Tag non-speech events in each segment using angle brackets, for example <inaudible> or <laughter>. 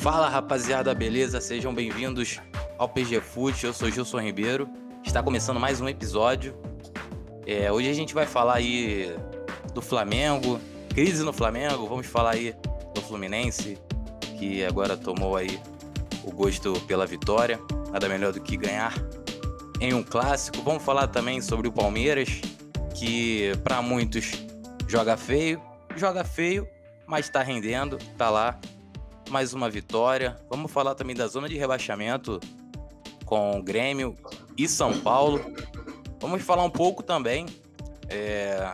Fala rapaziada, beleza? Sejam bem-vindos ao PG Foot. Eu sou Gilson Ribeiro. Está começando mais um episódio. É, hoje a gente vai falar aí do Flamengo, crise no Flamengo. Vamos falar aí do Fluminense, que agora tomou aí o gosto pela vitória. Nada melhor do que ganhar em um clássico. Vamos falar também sobre o Palmeiras, que para muitos joga feio, joga feio, mas está rendendo, tá lá. Mais uma vitória. Vamos falar também da zona de rebaixamento com Grêmio e São Paulo. Vamos falar um pouco também é,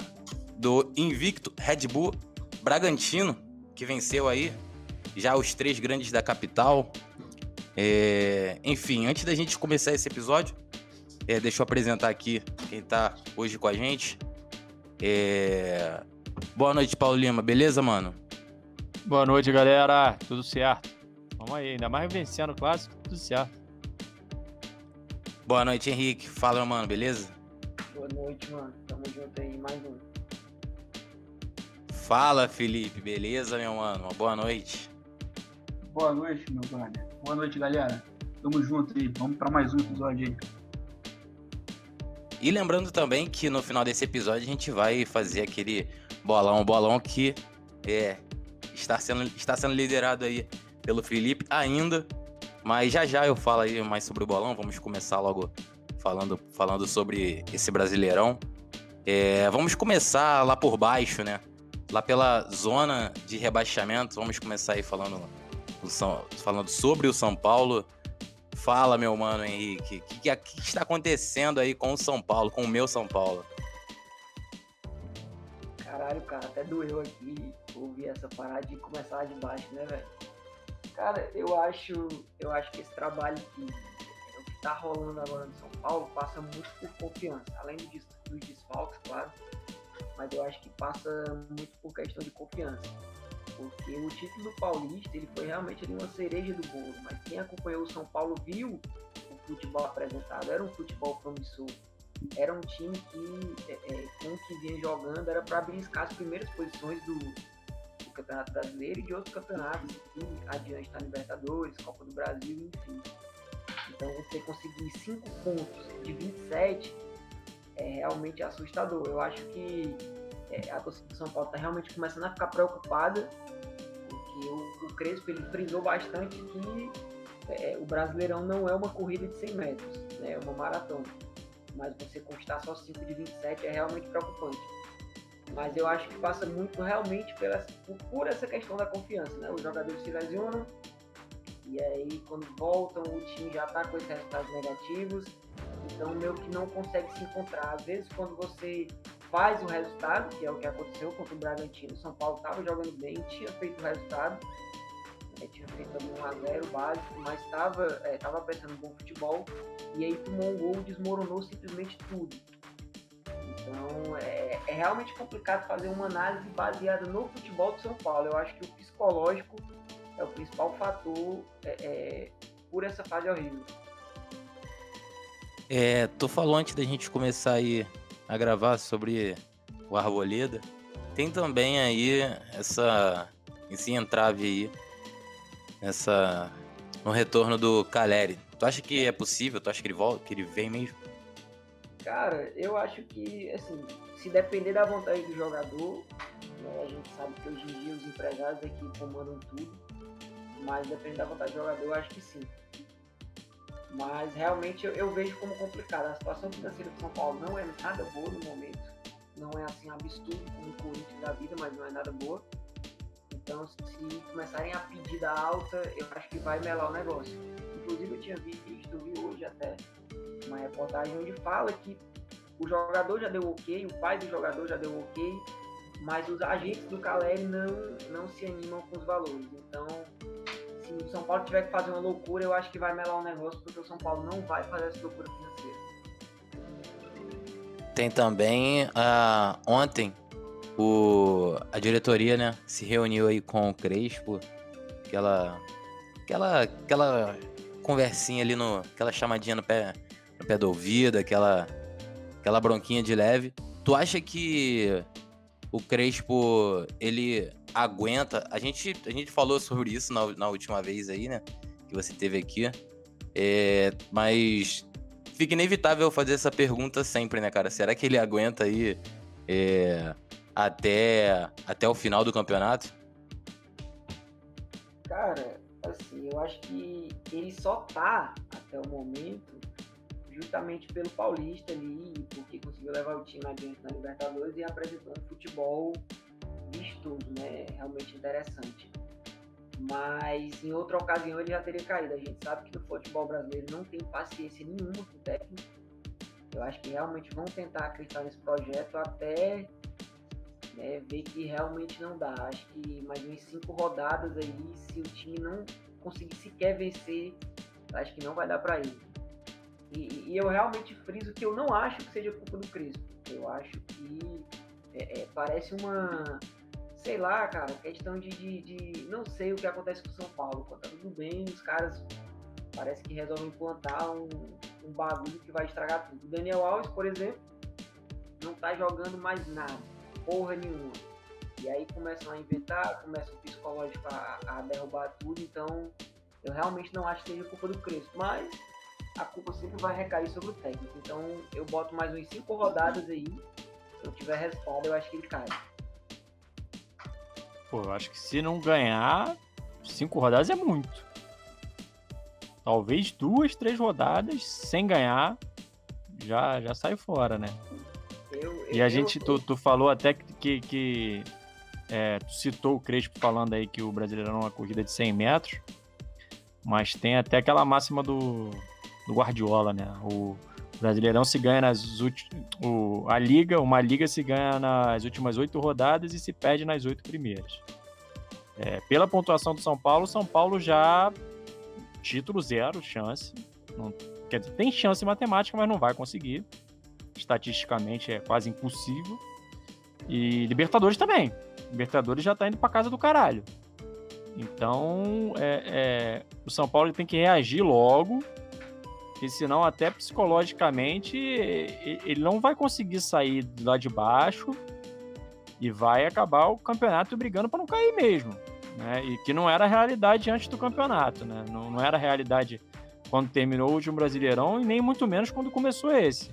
do invicto Red Bull Bragantino, que venceu aí já os três grandes da capital. É, enfim, antes da gente começar esse episódio, é, deixa eu apresentar aqui quem está hoje com a gente. É, boa noite, Paulo Lima. Beleza, mano? Boa noite, galera. Tudo certo? Vamos aí, ainda mais vencendo o clássico, tudo certo. Boa noite, Henrique. Fala, mano, beleza? Boa noite, mano. Tamo junto aí, mais um. Fala, Felipe. Beleza, meu mano? Uma boa noite. Boa noite, meu brother. Boa noite, galera. Tamo junto aí. Vamos para mais um episódio aí. E lembrando também que no final desse episódio a gente vai fazer aquele bolão, bolão que é, está, sendo, está sendo liderado aí pelo Felipe ainda. Mas já já eu falo aí mais sobre o bolão. Vamos começar logo falando, falando sobre esse brasileirão. É, vamos começar lá por baixo, né? Lá pela zona de rebaixamento. Vamos começar aí falando, falando sobre o São Paulo. Fala, meu mano Henrique, o que, que, que, está acontecendo aí com o São Paulo, com o meu São Paulo? Caralho, cara, até doeu aqui ouvir essa parada de começar de baixo, né, velho? Cara, eu acho, eu acho que esse trabalho que, o que tá rolando agora no São Paulo passa muito por confiança, além dos, dos desfalques, claro, mas eu acho que passa muito por questão de confiança porque o título Paulista ele foi realmente ali, uma cereja do bolo, mas quem acompanhou o São Paulo viu o futebol apresentado, era um futebol promissor, era um time que, é, é, com o que vinha jogando, era para beliscar as primeiras posições do, do, Campeonato Brasileiro e de outros campeonatos, enfim, adiante da Libertadores, Copa do Brasil, enfim. Então você conseguir 5 pontos de 27 é realmente assustador. Eu acho que é, a torcida do São Paulo está realmente começando a ficar preocupada, porque o, o Crespo ele frisou bastante que é, o Brasileirão não é uma corrida de 100 metros, né, é uma maratona. Mas você conquistar só 5 de 27 é realmente preocupante. Mas eu acho que passa muito realmente pela, por, essa questão da confiança. Né? Os jogadores se lesionam, e aí quando voltam o time já está com esses resultados negativos, então meio que não consegue se encontrar. Às vezes quando você faz o resultado, que é o que aconteceu contra o Bragantino. São Paulo estava jogando bem, tinha feito o resultado, né, tinha feito ali 1x0 básico, mas estava é, tava apresentando bom futebol. E aí tomou um gol, desmoronou simplesmente tudo. Então é, é, realmente complicado fazer uma análise baseada no futebol do São Paulo. Eu acho que o psicológico é o principal fator é, é, por essa fase horrível. É, tu falou antes da gente começar aí a gravar sobre o Arboleda. Tem também aí essa esse entrave aí essa no retorno do Caleri. Tu acha que é possível? Tu acha que ele volta, que ele vem mesmo? Cara, eu acho que assim, se depender da vontade do jogador, né, a gente sabe que hoje em dia os empresários aqui comandam tudo, mas dependendo da vontade do jogador, eu acho que sim. Mas realmente eu, eu, vejo como complicado. A situação financeira do São Paulo não é nada boa no momento. Não é assim absurdo como o Corinthians da vida, mas não é nada boa. Então, se começarem a pedida alta, eu acho que vai melar o negócio. Inclusive, eu tinha visto, vi hoje até, uma reportagem onde fala que o jogador já deu ok, o pai do jogador já deu ok, mas os agentes do Caleri não, não se animam com os valores. Então, se o São Paulo tiver que fazer uma loucura, eu acho que vai melar um negócio, porque o São Paulo não vai fazer essa loucura financeira. Tem também, uh, ontem, o, a diretoria, né, se reuniu aí com o Crespo, aquela, aquela, aquela conversinha ali, no, aquela chamadinha no pé, no pé do ouvido, aquela, aquela bronquinha de leve. Tu acha que o Crespo, ele aguenta. A gente, a gente falou sobre isso na, na última vez aí, né? Que você teve aqui. É, mas fica inevitável fazer essa pergunta sempre, né, cara? Será que ele aguenta aí é, até, até o final do campeonato? Cara, assim, eu acho que ele só tá até o momento justamente pelo Paulista ali, porque conseguiu levar o time adiante na Libertadores e apresentando futebol vistoso, né? Realmente interessante. Mas em outra ocasião ele já teria caído. A gente sabe que no futebol brasileiro não tem paciência nenhuma com o técnico. Eu acho que realmente vão tentar acreditar nesse projeto até né, ver que realmente não dá. Acho que mais umas cinco rodadas aí, se o time não conseguir sequer vencer, acho que não vai dar para ele. E, e, eu realmente friso que eu não acho que seja culpa do Crespo. Eu acho que é, é, parece uma sei lá, cara, questão de, de, de, Não sei o que acontece com o São Paulo. Tá tudo bem, os caras parece que resolvem implantar um, um bagulho que vai estragar tudo. O Daniel Alves, por exemplo, não tá jogando mais nada, porra nenhuma. E aí começam a inventar, começa o psicológico a, a derrubar tudo, então eu realmente não acho que seja culpa do Crespo, mas a culpa sempre vai recair sobre o técnico. Então eu boto mais uns cinco rodadas aí. Se eu tiver resultado, eu acho que ele cai. Pô, eu acho que se não ganhar, cinco rodadas é muito. Talvez duas, três rodadas sem ganhar, já, já sai fora, né? Eu, e a eu, gente, tu, tu falou até que, que é, tu citou o Crespo falando aí que o brasileiro é uma corrida de 100 metros, mas tem até aquela máxima do, do Guardiola, né? O Brasileirão se ganha nas últimas. A Liga, uma Liga se ganha nas últimas oito rodadas e se perde nas oito primeiras. É, pela pontuação do São Paulo, São Paulo já. Título zero, chance. Não, quer dizer, tem chance matemática, mas não vai conseguir. Estatisticamente é quase impossível. E Libertadores também. Libertadores já tá indo pra casa do caralho. Então, é, é, o São Paulo tem que reagir logo porque senão, até psicologicamente, ele não vai conseguir sair lá de baixo e vai acabar o campeonato brigando para não cair mesmo. Né? E que não era a realidade antes do campeonato. Né? Não, não era a realidade quando terminou o último Brasileirão e nem muito menos quando começou esse.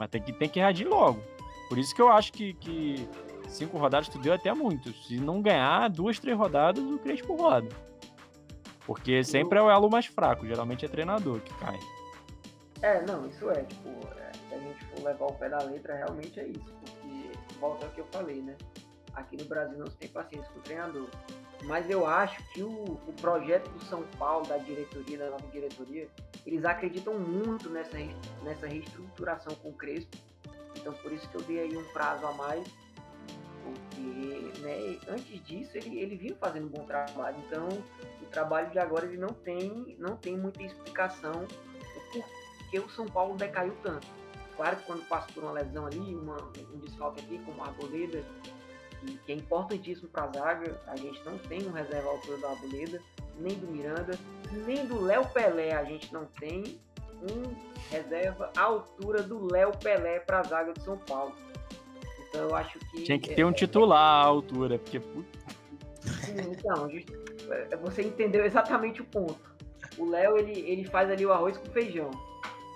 Mas tem que, tem que reagir logo. Por isso que eu acho que, que cinco rodadas tu deu até muito. Se não ganhar duas, três rodadas, o Crespo roda. Porque sempre é o elo mais fraco, geralmente é treinador que cai. É, não, isso é, tipo, é, se a gente for levar o pé da letra, realmente é isso. Porque, volta ao que eu falei, né? Aqui no Brasil não se tem paciência com o treinador. Mas eu acho que o, o projeto do São Paulo, da diretoria, da nova diretoria, eles acreditam muito nessa, nessa reestruturação com o Crespo. Então por isso que eu dei aí um prazo a mais. Porque né, antes disso ele, ele vinha fazendo um bom trabalho. Então trabalho de agora ele não tem, não tem muita explicação o porquê o São Paulo decaiu tanto. Claro que quando passa por uma lesão ali, uma, um desfalque aqui, como a Arboleda, que, que é importantíssimo para a zaga, a gente não tem um reserva à altura da Arboleda, nem do Miranda, nem do Léo Pelé, a gente não tem um reserva à altura do Léo Pelé para a zaga de São Paulo. Então eu acho que. Tinha que ter um é, titular à altura, porque. Sim, então, é, você entendeu exatamente o ponto. O Léo, ele, ele faz ali o arroz com feijão.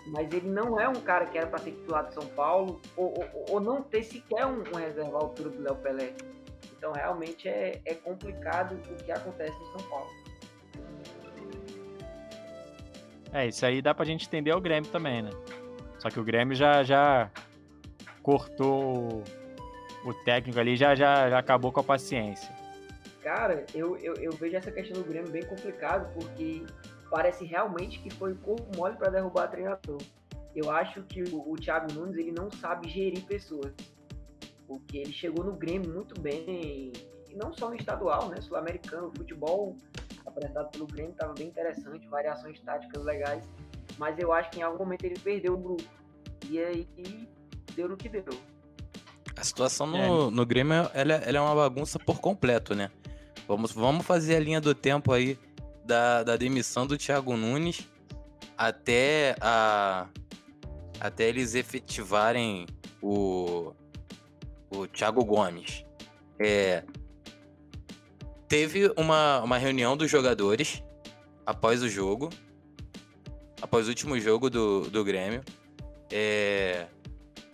Mas ele não é um cara que era para ser titular de São Paulo, ou, ou, ou não ter sequer um, um reserva à altura do Léo Pelé. Então, realmente, é, é complicado o que acontece em São Paulo. É, isso aí dá pra gente entender o Grêmio também, né? Só que o Grêmio já, já cortou o técnico ali, já, já, já acabou com a paciência. Cara, eu, eu, eu vejo essa questão do Grêmio bem complicado, porque parece realmente que foi corpo mole para derrubar o treinador. Eu acho que o, o Thiago Nunes ele não sabe gerir pessoas, porque ele chegou no Grêmio muito bem, e não só no estadual, né, sul-americano, o futebol apresentado pelo Grêmio estava bem interessante, variações táticas legais, mas eu acho que em algum momento ele perdeu o grupo, e aí deu no que deu. A situação no, no Grêmio ela, ela é uma bagunça por completo, né? Vamos, vamos fazer a linha do tempo aí da, da demissão do Thiago Nunes até a até eles efetivarem o, o Thiago Gomes, é, teve uma, uma reunião dos jogadores após o jogo, após o último jogo do, do Grêmio, é,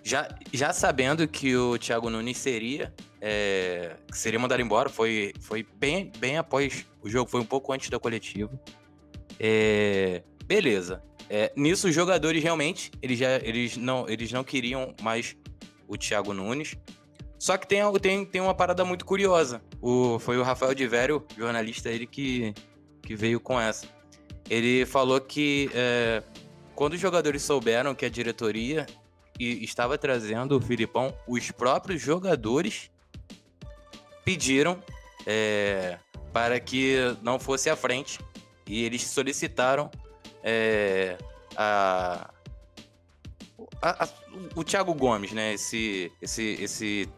já, já sabendo que o Thiago Nunes seria, é, seria mandado embora, foi, foi bem, bem após o jogo, foi um pouco antes da coletiva. É, beleza. É, nisso, os jogadores realmente, eles, já, eles, não, eles não queriam mais o Thiago Nunes. Só que tem, tem, tem uma parada muito curiosa. O, foi o Rafael de Vério, jornalista, ele que, que veio com essa. Ele falou que é, quando os jogadores souberam que a diretoria estava trazendo o Filipão, os próprios jogadores pediram é, para que não fosse à frente e eles solicitaram é, a, a, a, o Thiago Gomes, né? Esse, esse, esse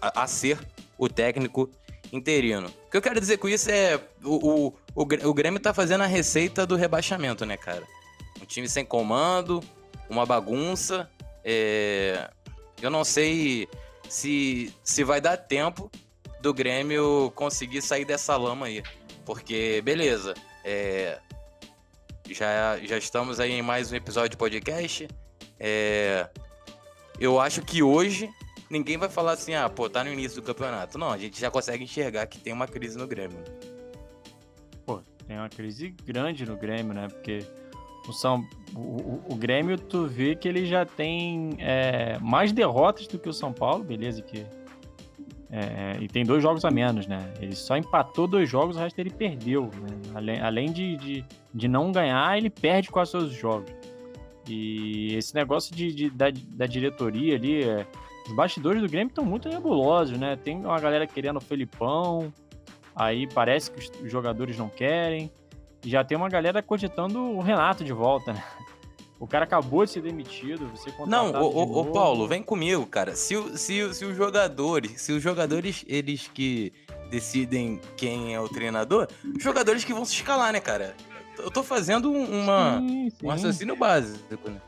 a, a, ser o técnico interino. O que eu quero dizer com isso é o, o, o, Grêmio tá fazendo a receita do rebaixamento, né, cara? Um time sem comando, uma bagunça. É... Eu não sei se, se vai dar tempo do Grêmio conseguir sair dessa lama aí. Porque, beleza, é... já, já estamos aí em mais um episódio de podcast. É... Eu acho que hoje ninguém vai falar assim, ah, pô, tá no início do campeonato. Não, a gente já consegue enxergar que tem uma crise no Grêmio. Pô, tem uma crise grande no Grêmio, né? Porque o, São, o, o, Grêmio, tu vê que ele já tem é, mais derrotas do que o São Paulo, beleza, que é, e tem dois jogos a menos, né? Ele só empatou dois jogos, o resto ele perdeu. Né? Além, além de, de, de, não ganhar, ele perde quase todos os jogos. E esse negócio de, de da, da, diretoria ali, é, os bastidores do Grêmio estão muito nebulosos, né? Tem uma galera querendo o Felipão, aí parece que os jogadores não querem. Já tem uma galera cogitando o Renato de volta, né? O cara acabou de ser demitido, você Não, o, o, Paulo, vem comigo, cara. Se, se, se os jogadores, se os jogadores, eles que decidem quem é o treinador, os jogadores que vão se escalar, né, cara? Eu tô fazendo uma, sim, sim. um raciocínio básico, né?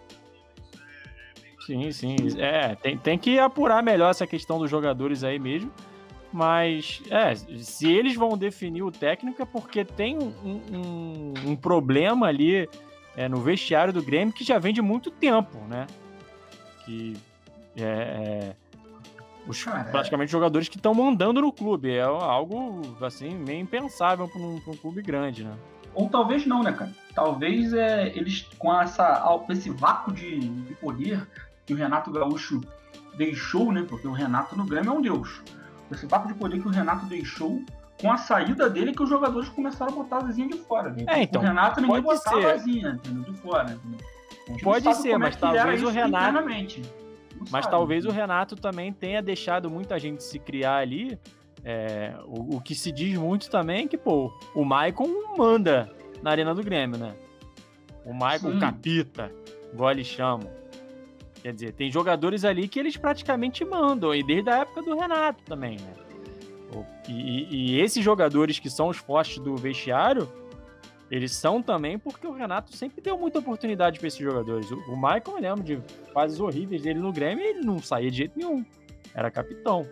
Sim, sim. É, tem, tem que apurar melhor essa questão dos jogadores aí mesmo. Mas, é, se eles vão definir o técnico é porque tem um, um, um problema ali é, no vestiário do Grêmio que já vem de muito tempo, né? Que é, é os, Cara, praticamente jogadores que estão mandando no clube. É algo, assim, meio impensável para um, um, clube grande, né? Ou talvez não, né, cara? Talvez é, eles, com essa, esse vácuo de, de poder que o Renato Gaúcho deixou, né? Porque o Renato no Grêmio é um deus. Esse vácuo de poder que o Renato deixou com a saída dele que os jogadores começaram a botar a Zezinha de fora. Né? É, então, o Renato ninguém pode botava ser. a Zezinha, de fora. Pode ser, mas é talvez o Renato. Mas sabe. talvez o Renato também tenha deixado muita gente se criar ali. É, o, o, que se diz muito também é que, pô, o Maicon manda na Arena do Grêmio, né? O Maicon capita, igual eles chamam. Quer dizer, tem jogadores ali que eles praticamente mandam, e desde a época do Renato também, né? E, e, esses jogadores que são os fortes do vestiário, eles são também porque o Renato sempre deu muita oportunidade para esses jogadores. O, o Michael, eu lembro de fases horríveis dele no Grêmio, ele não saía de jeito nenhum. Era capitão.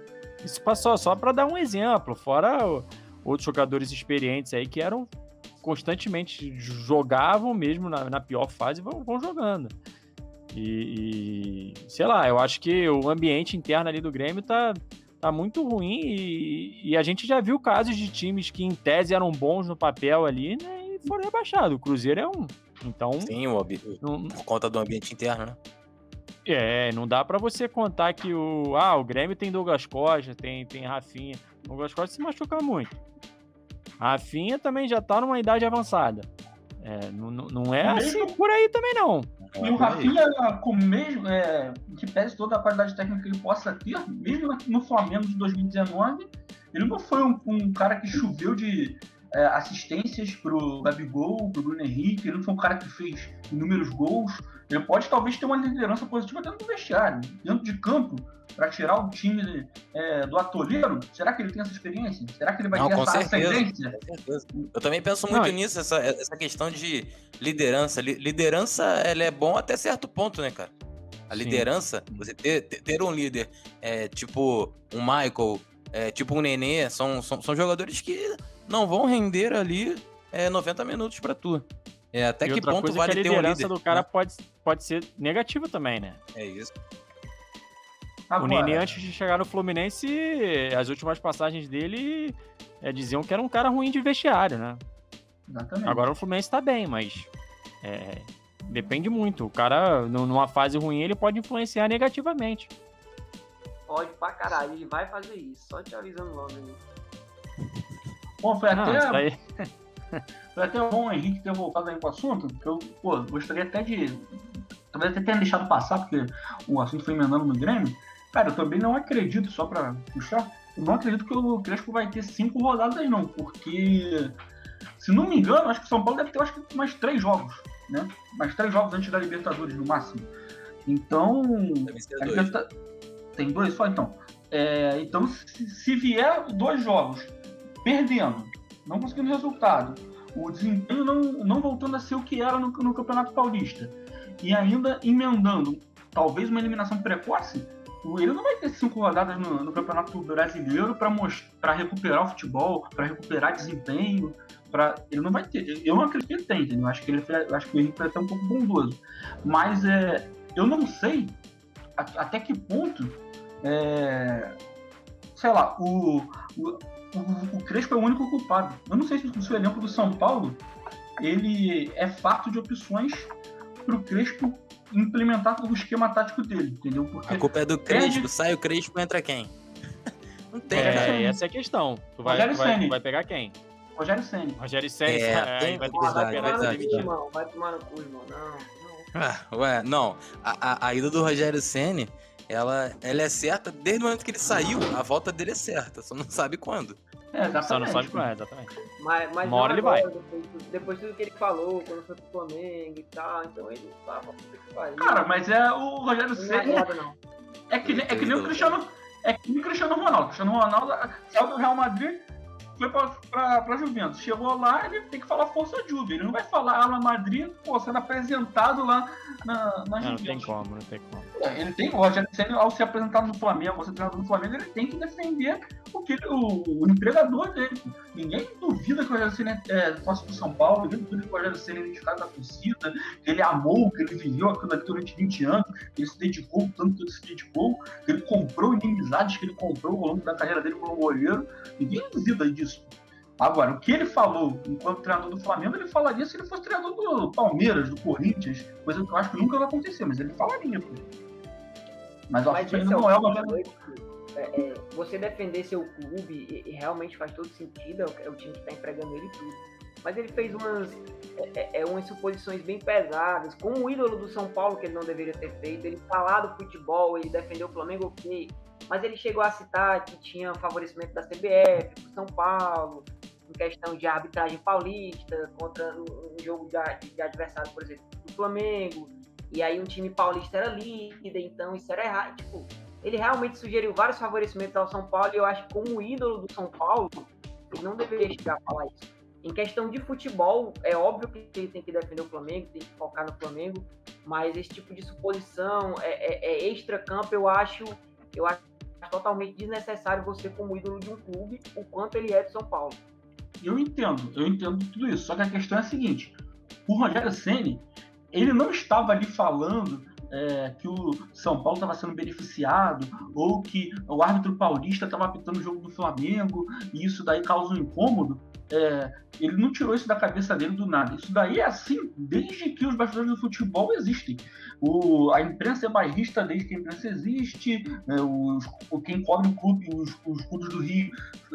Isso passou só para dar um exemplo, fora outros jogadores experientes aí que eram constantemente jogavam mesmo na, na pior fase vão, vão jogando. E, e, sei lá, eu acho que o ambiente interno ali do Grêmio tá, tá muito ruim e, e, a gente já viu casos de times que em tese eram bons no papel ali, né, e foram rebaixados. O Cruzeiro é um. Então. Sim, o, não, por conta do ambiente interno, né? É, não dá para você contar que o. Ah, o Grêmio tem Douglas Costa, tem, tem Rafinha. O Douglas Costa se machuca muito. Rafinha também já tá numa idade avançada. É, não, não é assim por aí também, não. E o Rafinha, com mesmo, é, que pese toda a qualidade técnica que ele possa ter, mesmo no Flamengo de 2019, ele não foi um, um cara que choveu de é, assistências pro Gabigol, pro Bruno Henrique, ele não foi um cara que fez inúmeros gols. Ele pode talvez ter uma liderança positiva dentro do vestiário, dentro de campo, para tirar o time é, do atoleiro? Será que ele tem essa experiência? Será que ele vai Não, ter com essa certeza, ascendência? Eu também penso muito Não, nisso, essa, essa questão de liderança. Liderança, ela é bom até certo ponto, né, cara? A liderança, você ter, ter um líder é, tipo um Michael, é, tipo um Nenê, são, são, são jogadores que não vão render ali é, 90 minutos para tu. É, até e que ponto coisa vale que a ter um líder? A liderança do cara né? pode, pode ser negativa também, né? É isso. Agora... O Nenê, antes de chegar no Fluminense, as últimas passagens dele é, diziam que era um cara ruim de vestiário, né? Exatamente. Agora o Fluminense tá bem, mas é, depende muito. O cara, numa fase ruim, ele pode influenciar negativamente. Pode pra caralho, ele vai fazer isso. Só te avisando logo aí. Bom, foi até. Aí... <laughs> foi até bom o Henrique ter voltado aí pro assunto, que eu pô, gostaria até de. Talvez até tenha deixado passar, porque o assunto foi emendando no Grêmio. Cara, eu também não acredito, só pra puxar, eu não acredito que o Crespo vai ter cinco rodadas, não, porque, se não me engano, acho que o São Paulo deve ter acho que mais três jogos, né? Mais três jogos antes da Libertadores, no máximo. Então. Dois. Tá... Tem dois só, então. É, então, se, se vier dois jogos perdendo, não conseguindo resultado, o desempenho não, não voltando a ser o que era no, no Campeonato Paulista, e ainda emendando talvez uma eliminação precoce, ele não vai ter cinco rodadas no, no Campeonato Brasileiro para recuperar o futebol, para recuperar desempenho. Pra, ele não vai ter. Eu não acredito que ele tem, entendeu? Acho que ele eu acho que o Henrique vai até um pouco bondoso. Mas é, eu não sei até que ponto. É, sei lá, o, o, o, o Crespo é o único culpado. Eu não sei se, se o elenco do São Paulo ele é farto de opções para o Crespo implementar o esquema tático dele, entendeu? Porque a culpa é do Crespo, perde... sai o Crespo, entra quem? <laughs> Não tem, é, cara. Essa é a questão. Tu vai, tu vai, tu vai pegar quem? Rogério Senni. Rogério Senni, é, <laughs> é, vai ter que vai tomar Vai tomar no cu, irmão. Não, não. Ah, ué, não. A, a, a ida do Rogério Senni, ela, ela é certa desde o momento que ele saiu, a volta dele é certa, só não sabe quando. É, exatamente. Só não sabe quando, é, exatamente. Mas, mas Uma hora ele vai. Depois, depois de tudo que ele falou, quando foi pro Flamengo e tal, então ele tava Cara, mas é o Rogério Ceni. É, é que, é que nem o Cristiano. É que nem o Cristiano Ronaldo. O Cristiano Ronaldo saiu do Real Madrid foi pra, pra, pra Juventus. Chegou lá, ele tem que falar força Juve. Ele não vai falar Ala Madrid, pô, sendo apresentado lá na, na não, Juventus. Não tem como, não tem como. É, ele tem, o Rogério Senna, ao se apresentar no Flamengo, ao ser treinador do Flamengo, ele tem que defender o, que, o, o empregador dele. Ninguém duvida que o Rogério Senna é sócio do São Paulo, ninguém duvida que o Rogério Senna é identificado da torcida, que ele amou, que ele viveu aquilo ali durante 20 anos, que ele se dedicou tanto que ele se dedicou, que ele comprou inimizades que ele comprou ao longo da carreira dele como goleiro. Ninguém duvida disso. Agora, o que ele falou enquanto treinador do Flamengo, ele falaria se ele fosse treinador do Palmeiras, do Corinthians, coisa que eu acho que nunca vai acontecer, mas ele falaria. Pô. Mas o Mas não é uma. É, é, você defender seu clube e, e, realmente faz todo sentido, é o, é o time que está empregando ele tudo. Mas ele fez umas, é, é, é, umas suposições bem pesadas, como o ídolo do São Paulo, que ele não deveria ter feito. Ele falar do futebol, ele defendeu o Flamengo, ok. Mas ele chegou a citar que tinha favorecimento da CBF, do São Paulo, em questão de arbitragem paulista, contra um jogo de, de adversário, por exemplo, do Flamengo. E aí um time paulista era líder, então isso era errado. Tipo, ele realmente sugeriu vários favorecimentos ao São Paulo e eu acho que como ídolo do São Paulo, ele não deveria chegar a falar isso. Em questão de futebol, é óbvio que ele tem que defender o Flamengo, tem que focar no Flamengo, mas esse tipo de suposição é, é, é extra-campo, eu acho, eu acho totalmente desnecessário você como ídolo de um clube, o quanto ele é de São Paulo. Eu entendo, eu entendo tudo isso, só que a questão é a seguinte, o Rogério Ceni ele não estava ali falando é, que o São Paulo estava sendo beneficiado ou que o árbitro paulista estava apitando o jogo do Flamengo e isso daí causa um incômodo. É, ele não tirou isso da cabeça dele do nada. Isso daí é assim desde que os bastidores do futebol existem. O, a imprensa é bairrista desde que a imprensa existe. É, os, quem cobre o clube, os, os clubes do Rio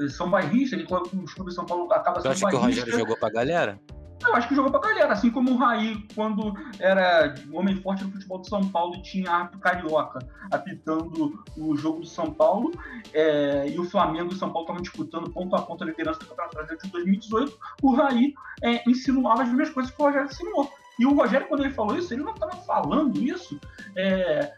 são bairristas. Quem cobre os clubes de São Paulo acaba sendo bairrista. Você acha que o Rogério jogou pra galera? Eu acho que jogou pra galera, assim como o Raí, quando era homem forte no futebol do São Paulo e tinha árbitro carioca apitando o jogo do São Paulo, é, e o Flamengo e o São Paulo estavam disputando ponto a ponto a liderança do Campeonato Brasileiro de 2018, o Raí é, insinuava as mesmas coisas que o Rogério insinuou. E o Rogério, quando ele falou isso, ele não estava falando isso é,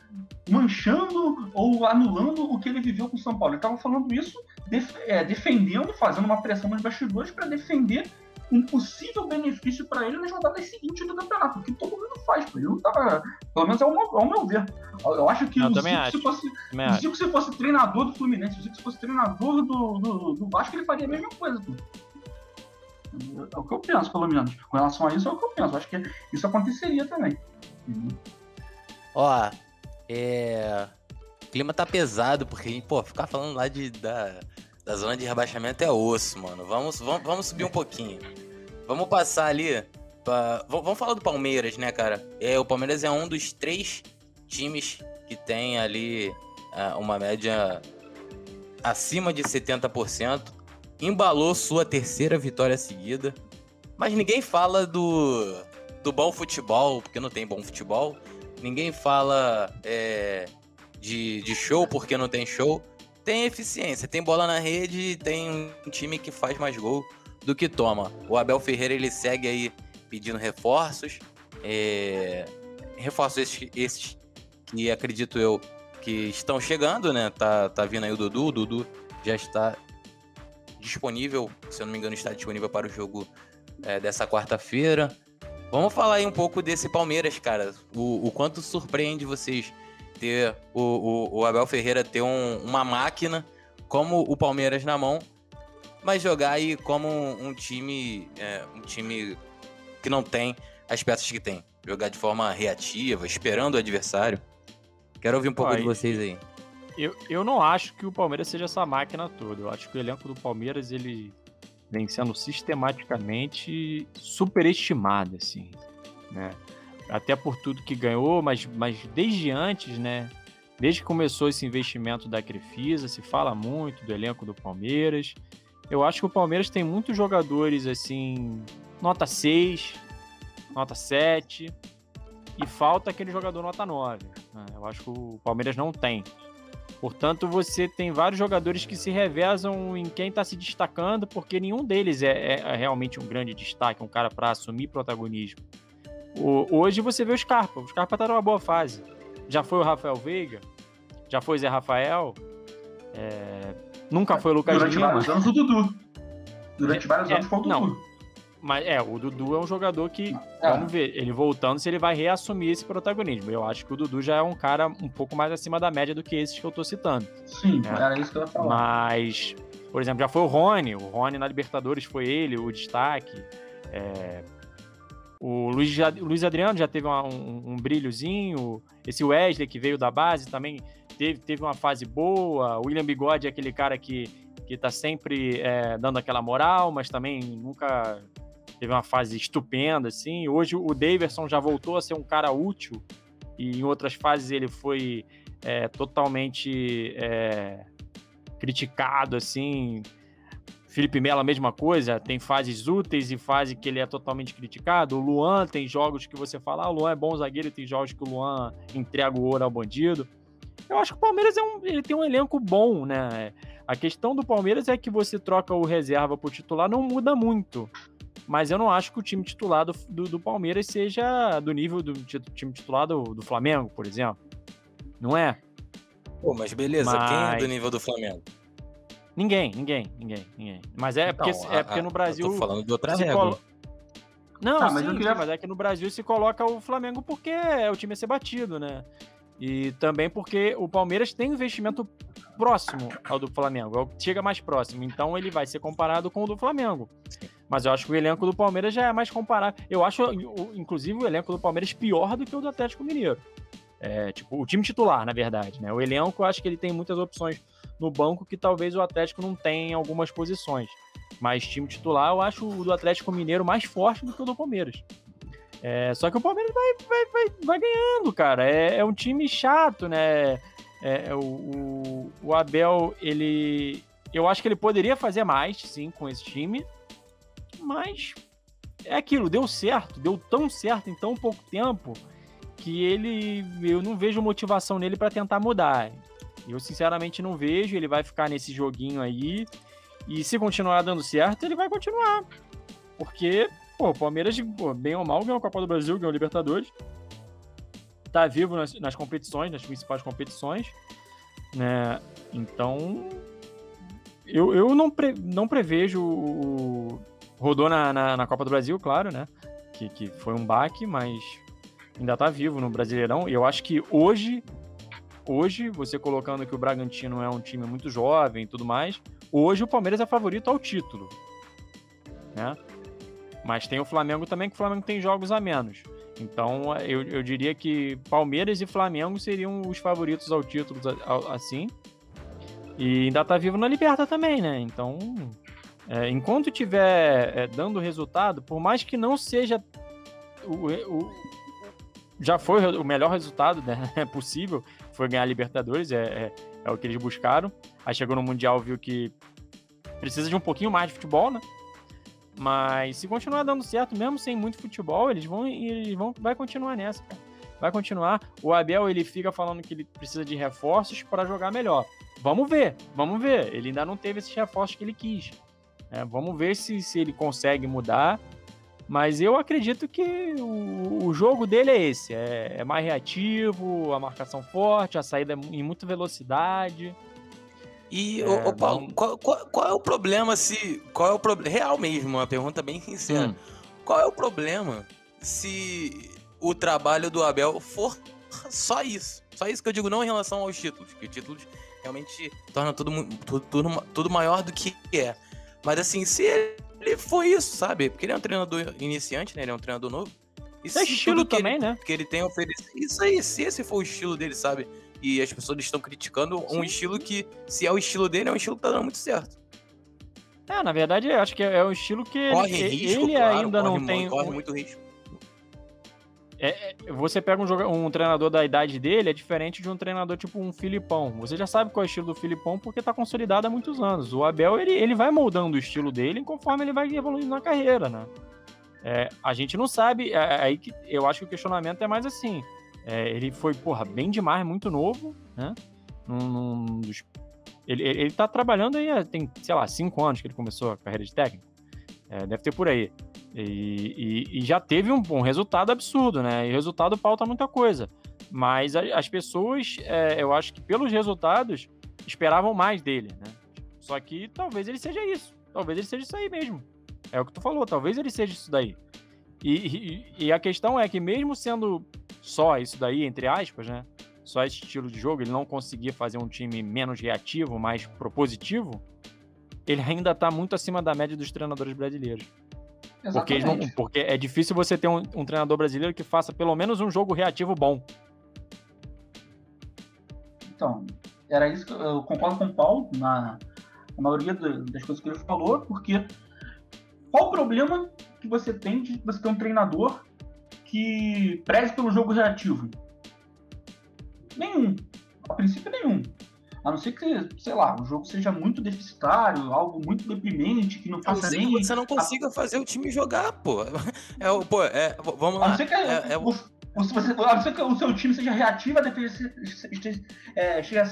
manchando ou anulando o que ele viveu com o São Paulo. Ele estava falando isso def é, defendendo, fazendo uma pressão nos bastidores para defender um possível benefício para ele nas rodadas seguintes do campeonato, que todo mundo faz. Ele não tava, pelo menos é o, meu, é o meu ver. Eu acho que eu o Zico, acho. se fosse, o Zico, se fosse treinador do Fluminense, o Zico se fosse treinador do, do, do Vasco, ele faria a mesma coisa. Pô. É o que eu penso, pelo menos. Com relação a isso, é o que eu penso. Eu acho que isso aconteceria também. Uhum. Ó, é. O clima tá pesado, porque, pô, ficar falando lá de, da, da zona de rebaixamento é osso, mano. Vamos, vamos, vamos subir um pouquinho. Vamos passar ali. Pra... Vamos falar do Palmeiras, né, cara? É, o Palmeiras é um dos três times que tem ali é, uma média acima de 70%. Embalou sua terceira vitória seguida. Mas ninguém fala do, do bom futebol, porque não tem bom futebol. Ninguém fala é, de, de show porque não tem show. Tem eficiência, tem bola na rede, tem um time que faz mais gol do que toma. O Abel Ferreira ele segue aí pedindo reforços. É, reforços esses, esses que acredito eu que estão chegando, né? Tá, tá vindo aí o Dudu, o Dudu já está disponível, se eu não me engano, está disponível para o jogo é, dessa quarta-feira. Vamos falar aí um pouco desse Palmeiras, cara. O, o quanto surpreende vocês ter o, o, o Abel Ferreira ter um, uma máquina como o Palmeiras na mão, mas jogar aí como um, time, é, um time que não tem as peças que tem. Jogar de forma reativa, esperando o adversário. Quero ouvir um pouco de vocês aí. Eu, eu não acho que o Palmeiras seja essa máquina toda. Eu acho que o elenco do Palmeiras ele vem sendo sistematicamente superestimado, assim, né? Até por tudo que ganhou, mas, mas desde antes, né? Desde que começou esse investimento da Crefisa, se fala muito do elenco do Palmeiras. Eu acho que o Palmeiras tem muitos jogadores assim, nota 6, nota 7, e falta aquele jogador nota 9. Né? Eu acho que o Palmeiras não tem. Portanto, você tem vários jogadores que se revezam em quem está se destacando, porque nenhum deles é, é, realmente um grande destaque, um cara para assumir protagonismo. O, hoje você vê o Scarpa. O Scarpa tá numa boa fase. Já foi o Rafael Veiga, já foi o Zé Rafael, é, nunca foi o Lucas Durante Lima. vários anos o Dudu. Durante vários é, anos foi o Dudu. Não, mas é, o Dudu é um jogador que, é. vamos ver, ele voltando, se ele vai reassumir esse protagonismo. Eu acho que o Dudu já é um cara um pouco mais acima da média do que esses que eu tô citando. Sim, é. era isso que eu ia falar. Mas, por exemplo, já foi o Rony. O Rony na Libertadores foi ele, o destaque. É, o Luiz, Luiz Adriano já teve uma, um, um, brilhozinho. Esse Wesley que veio da base também teve, teve uma fase boa. O William Bigode é aquele cara que, que tá sempre é, dando aquela moral, mas também nunca teve uma fase estupenda, assim. Hoje o Daverson já voltou a ser um cara útil e em outras fases ele foi é, totalmente é, criticado, assim, Felipe Melo, a mesma coisa, tem fases úteis e fase que ele é totalmente criticado. O Luan tem jogos que você fala, ah, o Luan é bom zagueiro, tem jogos que o Luan entrega o ouro ao bandido. Eu acho que o Palmeiras é um, ele tem um elenco bom, né? A questão do Palmeiras é que você troca o reserva por titular, não muda muito. Mas eu não acho que o time titular do, do, do Palmeiras seja do nível do time titular do, do Flamengo, por exemplo. Não é? Pô, mas beleza, mas... quem é do nível do Flamengo? Ninguém, ninguém, ninguém, ninguém. Mas é porque, então, é porque no Brasil. Eu tô falando de outra regra. Colo... Não, tá, mas, sim, queria... sim, mas é que no Brasil se coloca o Flamengo porque é o time a ser batido, né? E também porque o Palmeiras tem um investimento próximo ao do Flamengo, é o que chega mais próximo. Então ele vai ser comparado com o do Flamengo. Mas eu acho que o elenco do Palmeiras já é mais comparável. Eu acho, inclusive, o elenco do Palmeiras pior do que o do Atlético Mineiro. É, tipo, o time titular, na verdade, né? O elenco, eu acho que ele tem muitas opções no banco que talvez o Atlético não tenha em algumas posições. Mas time titular, eu acho o do Atlético Mineiro mais forte do que o do Palmeiras. É, só que o Palmeiras vai, vai, vai, vai ganhando, cara. É, é, um time chato, né? É, é, o, o, o, Abel, ele. Eu acho que ele poderia fazer mais, sim, com esse time. Mas é aquilo, deu certo, deu tão certo em tão pouco tempo que ele. Eu não vejo motivação nele para tentar mudar. Eu sinceramente não vejo, ele vai ficar nesse joguinho aí. E se continuar dando certo, ele vai continuar. Porque, pô, o Palmeiras, pô, bem ou mal, ganhou a Copa do Brasil, ganhou a Libertadores. Tá vivo nas, nas competições, nas principais competições. Né? Então, eu, eu não, pre, não prevejo o, rodou na, na, na, Copa do Brasil, claro, né? Que, que foi um baque, mas ainda tá vivo no Brasileirão. Eu acho que hoje, hoje, você colocando que o Bragantino é um time muito jovem e tudo mais, hoje o Palmeiras é favorito ao título. Né? Mas tem o Flamengo também, que o Flamengo tem jogos a menos. Então, eu, eu diria que Palmeiras e Flamengo seriam os favoritos ao título, assim. E ainda tá vivo na Liberta também, né? Então, é, enquanto tiver é, dando resultado, por mais que não seja o, o já foi o melhor resultado né, <laughs> é possível, foi ganhar a Libertadores, é, é, é, o que eles buscaram. Aí chegou no Mundial, viu que precisa de um pouquinho mais de futebol, né? Mas se continuar dando certo, mesmo sem muito futebol, eles vão, eles vão, vai continuar nessa, cara. Vai continuar. O Abel ele fica falando que ele precisa de reforços para jogar melhor. Vamos ver, vamos ver. Ele ainda não teve esses reforços que ele quis. É, vamos ver se, se ele consegue mudar. Mas eu acredito que o, o jogo dele é esse: é, é, mais reativo, a marcação forte, a saída em muita velocidade. E, é, ô, ô Paulo, vamos... qual, qual, qual, é o problema se. Qual é o problema. Real mesmo, uma pergunta bem sincera. Hum. Qual é o problema se o trabalho do Abel for só isso? Só isso que eu digo, não em relação aos títulos, que títulos realmente torna tudo, tudo, tudo, tudo maior do que é. Mas assim, se ele for isso, sabe? Porque ele é um treinador iniciante, né? Ele é um treinador novo. Isso é estilo também, ele, né? Que ele tem oferecido. Isso aí, se esse for o estilo dele, sabe? E as pessoas estão criticando Sim. um estilo que, se é o estilo dele, é um estilo que tá dando muito certo. É, na verdade, eu acho que é o estilo que corre ele, risco, ele claro, ainda não tem. Corre muito risco. É, é, você pega um, um, treinador da idade dele, é diferente de um treinador tipo um Filipão. Você já sabe qual é o estilo do Filipão porque tá consolidado há muitos anos. O Abel, ele, ele vai moldando o estilo dele conforme ele vai evoluindo na carreira, né? É, a gente não sabe, é, é aí que eu acho que o questionamento é mais assim. É, ele foi, porra, bem demais, muito novo, né? Num, num dos... ele, ele tá trabalhando aí, tem, sei lá, cinco anos que ele começou a carreira de técnico. É, deve ter por aí. E, e, e já teve um, um, resultado absurdo, né? E resultado pauta muita coisa. Mas a, as pessoas, é, eu acho que pelos resultados, esperavam mais dele, né? Só que talvez ele seja isso. Talvez ele seja isso aí mesmo. É o que tu falou, talvez ele seja isso daí. E, e, e a questão é que mesmo sendo só isso daí, entre aspas, né? Só esse estilo de jogo, ele não conseguia fazer um time menos reativo, mais propositivo, ele ainda está muito acima da média dos treinadores brasileiros. Porque, não, porque, é difícil você ter um, um, treinador brasileiro que faça pelo menos um jogo reativo bom. Então, era isso que eu concordo com o Paulo na, na maioria das coisas que ele falou, porque qual o problema que você tem de você ter um treinador que preze pelo jogo reativo? Nenhum. A princípio, nenhum. A não ser que, sei lá, o jogo seja muito deficitário, algo muito deprimente, que não faça nem. Que você não consiga a... fazer o time jogar, pô. É, pô, é, vamos lá. A não ser que, é, é, o, o, se você, a não ser que o seu time seja reativo, a defesa é, esteja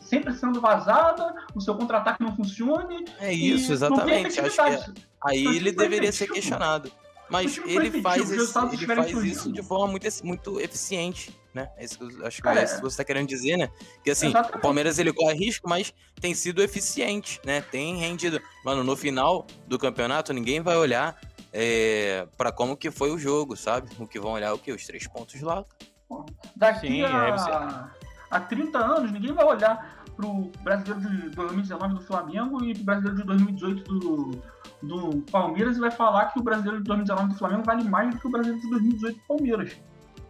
sempre sendo vazada, o seu contra-ataque não funcione. É isso, exatamente. Acho que aí então, ele deveria ser questionado. Mas ele faz, esse, ele faz isso de forma muito, muito eficiente, né? É isso acho que é isso que você tá querendo dizer, né? Que assim, Exatamente. o Palmeiras ele corre risco, mas tem sido eficiente, né? Tem rendido. Mano, no final do campeonato, ninguém vai olhar é, para como que foi o jogo, sabe? O que vão olhar é o que? Os três pontos lá. Daqui Sim, a, é, você... a 30 anos, ninguém vai olhar pro brasileiro de 2019 do Flamengo e pro brasileiro de 2018 do do Palmeiras e vai falar que o brasileiro de 2019 do Flamengo vale mais do que o brasileiro de 2018 do Palmeiras.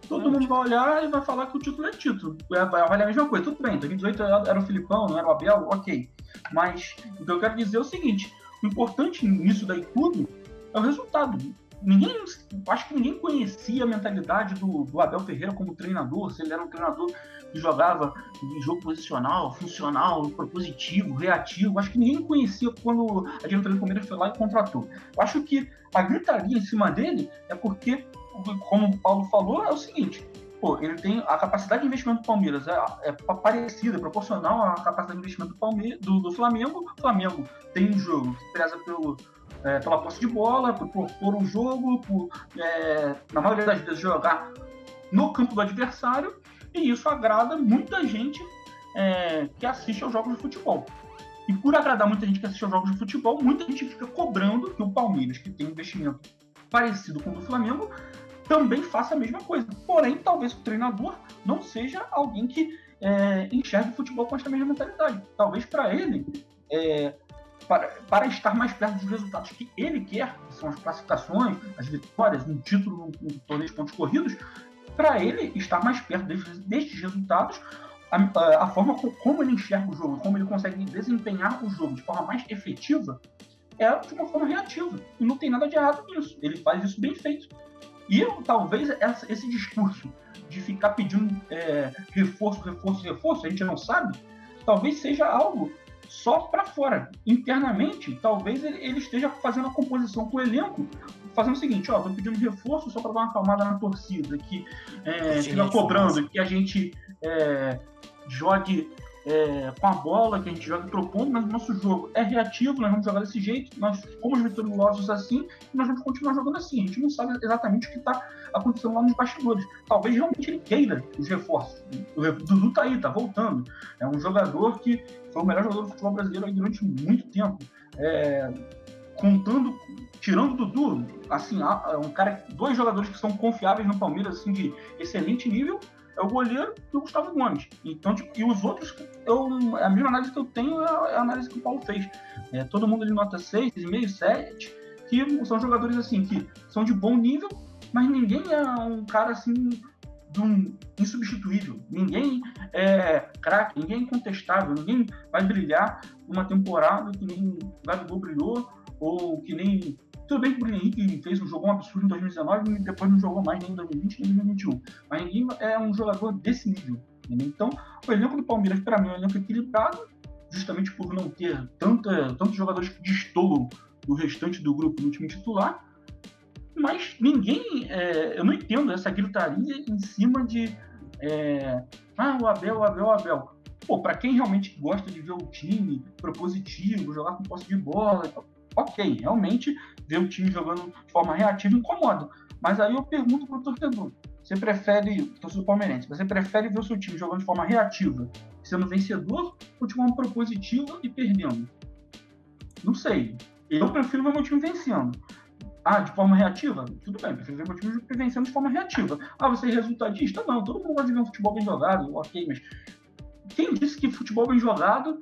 Todo mundo vai olhar e vai falar que o título é título. Vai valer a mesma coisa. Tudo bem, 2018 era o Filipão, não era o Abel, ok. Mas o que eu quero dizer é o seguinte: o importante nisso daí tudo é o resultado. Ninguém, acho que ninguém conhecia a mentalidade do, do Abel Ferreira como treinador, se ele era um treinador que jogava em jogo posicional, funcional, propositivo, reativo. Acho que ninguém conhecia quando a diretoria do Palmeiras foi lá e contratou. Eu acho que a gritaria em cima dele é porque, como o Paulo falou, é o seguinte: pô, ele tem a capacidade de investimento do Palmeiras é, é parecida, proporcional à capacidade de investimento do, Palmeiras, do, do Flamengo. O Flamengo tem um jogo que preza pelo, é, pela posse de bola, por um jogo, por, é, na maioria das vezes, jogar no campo do adversário e isso agrada muita gente é, que assiste aos jogos de futebol. E por agradar muita gente que assiste aos jogos de futebol, muita gente fica cobrando que o Palmeiras, que tem investimento parecido com o do Flamengo, também faça a mesma coisa. Porém, talvez o treinador não seja alguém que é, enxergue o futebol com essa mesma mentalidade. Talvez para ele, é, para, para, estar mais perto dos resultados que ele quer, que são as classificações, as vitórias, um título no torneio de pontos corridos, para ele estar mais perto destes, destes resultados, a, a, forma como ele enxerga o jogo, como ele consegue desempenhar o jogo de forma mais efetiva, é de uma forma reativa. E não tem nada de errado nisso. Ele faz isso bem feito. E talvez essa, esse discurso de ficar pedindo é, reforço, reforço, reforço, a gente não sabe, talvez seja algo só para fora. Internamente, talvez ele, esteja fazendo a composição com o elenco, fazendo o seguinte, ó, tô pedindo reforço só para dar uma acalmada na torcida, que é, fica cobrando que a gente é, jogue é, com a bola, que a gente joga propondo, mas o nosso jogo é reativo, nós vamos jogar desse jeito, nós fomos vitoriosos assim, e nós vamos continuar jogando assim. A gente não sabe exatamente o que está acontecendo lá nos bastidores. Talvez realmente ele queira os reforços. O Dudu tá aí, tá voltando. É um jogador que foi o melhor jogador do futebol brasileiro durante muito tempo. É, contando, tirando o Dudu, assim, um cara, dois jogadores que são confiáveis no Palmeiras, assim, de excelente nível, é o goleiro e o Gustavo Gomes. Então, tipo, e os outros, eu, a mesma análise que eu tenho é a, é análise que o Paulo fez. É, todo mundo ali nota 6,5, 7, que são jogadores assim, que são de bom nível, mas ninguém é um cara assim um insubstituível. Ninguém é craque, ninguém é incontestável, ninguém vai brilhar uma temporada que nem o Gabigol brilhou, ou que nem tudo bem que o Bruno Henrique fez um jogo absurdo em 2019 e depois não jogou mais nem em 2020 nem em 2021. Mas ninguém é um jogador desse nível. Então, o elenco do Palmeiras, para mim, é um elenco equilibrado, justamente por não ter tanta, tantos jogadores que destoam do restante do grupo no time titular. Mas ninguém. É, eu não entendo essa gritaria em cima de. É, ah, o Abel, o Abel, o Abel. Pô, para quem realmente gosta de ver o time propositivo, jogar com posse de bola, ok, realmente ver o time jogando de forma reativa incomoda. Mas aí eu pergunto pro torcedor: você prefere, torcedor palmeirense, você prefere ver o seu time jogando de forma reativa, sendo vencedor, ou de forma propositiva e perdendo? Não sei. Eu prefiro ver meu time vencendo. Ah, de forma reativa? Tudo bem, prefiro ver meu time vencendo de forma reativa. Ah, você é resultadista? Não, todo mundo gosta de ver um futebol bem jogado, ok, mas quem disse que futebol bem jogado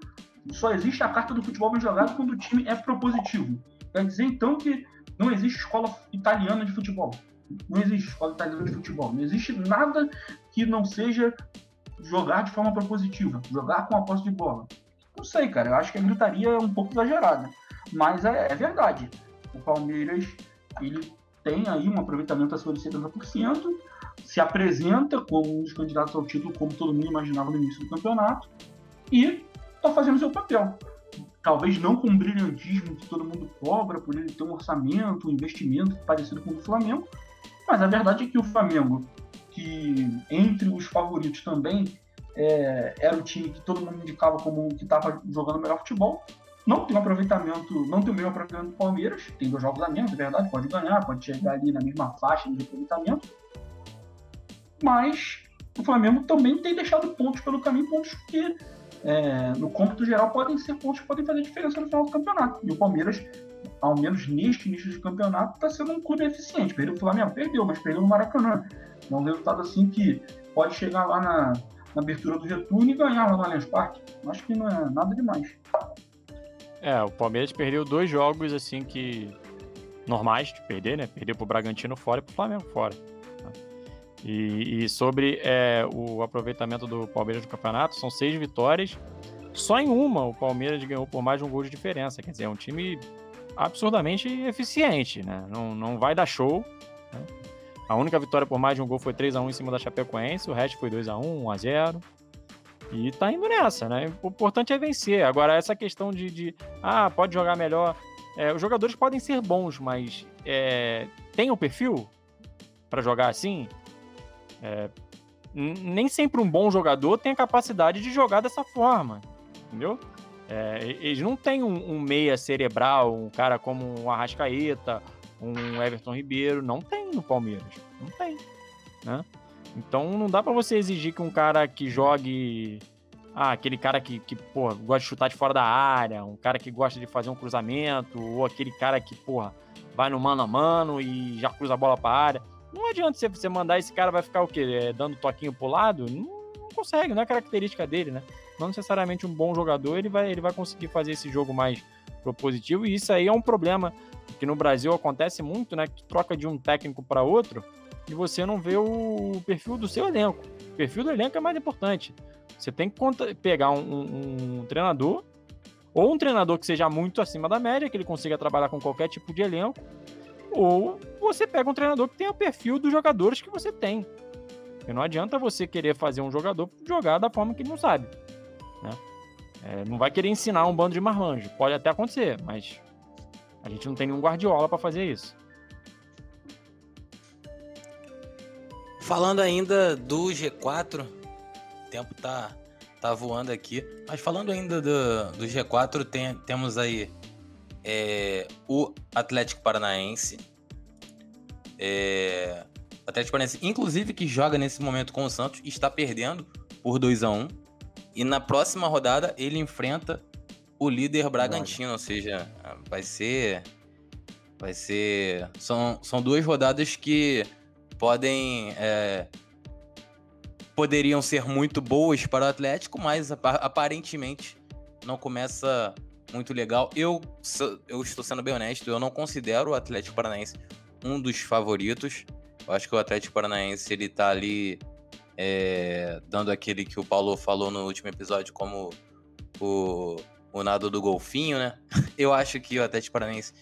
só existe a carta do futebol bem jogado quando o time é propositivo? Quer dizer, então, que não existe escola italiana de futebol. Não existe escola italiana de futebol. Não existe nada que não seja jogar de forma propositiva, jogar com a posse de bola. Não sei, cara. Eu acho que a gritaria é um pouco exagerada. Mas é, é verdade. O Palmeiras, ele tem aí um aproveitamento acima de 70%, se apresenta como um dos candidatos ao título, como todo mundo imaginava no início do campeonato, e está fazendo seu papel. Talvez não com o brilhantismo que todo mundo cobra, por ele ter um orçamento, um investimento parecido com o do Flamengo, mas a verdade é que o Flamengo, que entre os favoritos também é, era o time que todo mundo indicava como que estava jogando melhor futebol, não tem um aproveitamento, não tem o mesmo aproveitamento do Palmeiras, tem dois jogos a menos, é verdade, pode ganhar, pode chegar ali na mesma faixa de aproveitamento, mas o Flamengo também tem deixado pontos pelo caminho, pontos que é, no cômputo geral, podem ser pontos que podem fazer diferença no final do campeonato. E o Palmeiras, ao menos neste início de campeonato, está sendo um clube eficiente. Perdeu o Flamengo, perdeu, mas perdeu no Maracanã. É um resultado assim que pode chegar lá na, na abertura do retorno e ganhar lá no Allianz Parque. Acho que não é nada demais. É, o Palmeiras perdeu dois jogos assim que normais de perder, né? Perdeu pro Bragantino fora e pro Flamengo fora. E, e sobre é, o aproveitamento do Palmeiras no campeonato, são seis vitórias. Só em uma o Palmeiras ganhou por mais de um gol de diferença. Quer dizer, é um time absurdamente eficiente, né? Não, não vai dar show. Né? A única vitória por mais de um gol foi 3 a 1 em cima da Chapecoense, o resto foi 2 a 1 1 a 0 E tá indo nessa, né? O importante é vencer. Agora, essa questão de, de ah, pode jogar melhor. É, os jogadores podem ser bons, mas é, tem o perfil para jogar assim? É, nem sempre um bom jogador tem a capacidade de jogar dessa forma, entendeu? É, eles não têm um, um, meia cerebral, um cara como um Arrascaeta, um Everton Ribeiro, não tem no Palmeiras, não tem, né? Então não dá para você exigir que um cara que jogue ah, aquele cara que, que porra, gosta de chutar de fora da área, um cara que gosta de fazer um cruzamento, ou aquele cara que, porra, vai no mano a mano e já cruza a bola para a área. Não adianta você, você mandar esse cara, vai ficar o quê? É, dando toquinho pro lado? Não, não, consegue, não é característica dele, né? Não necessariamente um bom jogador, ele vai, ele vai conseguir fazer esse jogo mais propositivo, e isso aí é um problema que no Brasil acontece muito, né? Que troca de um técnico para outro e você não vê o perfil do seu elenco. O perfil do elenco é mais importante. Você tem que pegar um, um, um treinador ou um treinador que seja muito acima da média, que ele consiga trabalhar com qualquer tipo de elenco, ou você pega um treinador que tenha o perfil dos jogadores que você tem. Porque não adianta você querer fazer um jogador jogar da forma que ele não sabe. Né? É, não vai querer ensinar um bando de marmanjo. Pode até acontecer, mas a gente não tem nenhum guardiola para fazer isso. Falando ainda do G4, o tempo tá tá voando aqui. Mas falando ainda do, do G4, tem, temos aí é, o Atlético Paranaense. É, Atlético Paranaense, inclusive, que joga nesse momento com o Santos, está perdendo por 2 a 1 E na próxima rodada ele enfrenta o líder Bragantino, ou seja, vai ser. Vai ser. São, são duas rodadas que podem é, poderiam ser muito boas para o Atlético, mas aparentemente não começa muito legal. Eu, eu estou sendo bem honesto, eu não considero o Atlético Paranaense um dos favoritos. Eu acho que o Atlético Paranaense ele tá ali é, dando aquele que o Paulo falou no último episódio como o, o nado do golfinho, né? <laughs> Eu acho que o Atlético Paranaense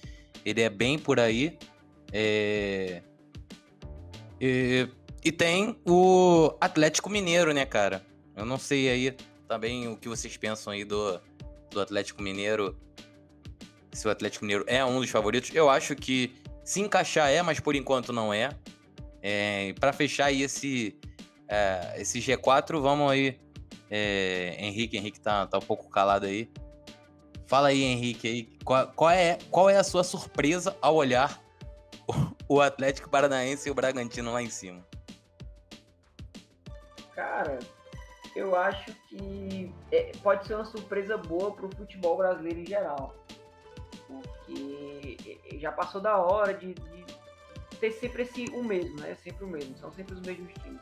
ele é bem por aí. É, e tem o Atlético Mineiro, né, cara? Eu não sei aí também o que vocês pensam aí do, do Atlético Mineiro. Se o Atlético Mineiro é um dos favoritos. Eu acho que se encaixar é, mas por enquanto não é. é para fechar aí esse, é, esse G4, vamos aí. É, Henrique, Henrique tá, tá um pouco calado aí. Fala aí, Henrique, aí, qual, qual, é, qual é a sua surpresa ao olhar o, o Atlético Paranaense e o Bragantino lá em cima? Cara, eu acho que é, pode ser uma surpresa boa para o futebol brasileiro em geral. Porque é, é, já passou da hora de, de, ter sempre esse, o mesmo, né? É sempre o mesmo, são sempre os mesmos times.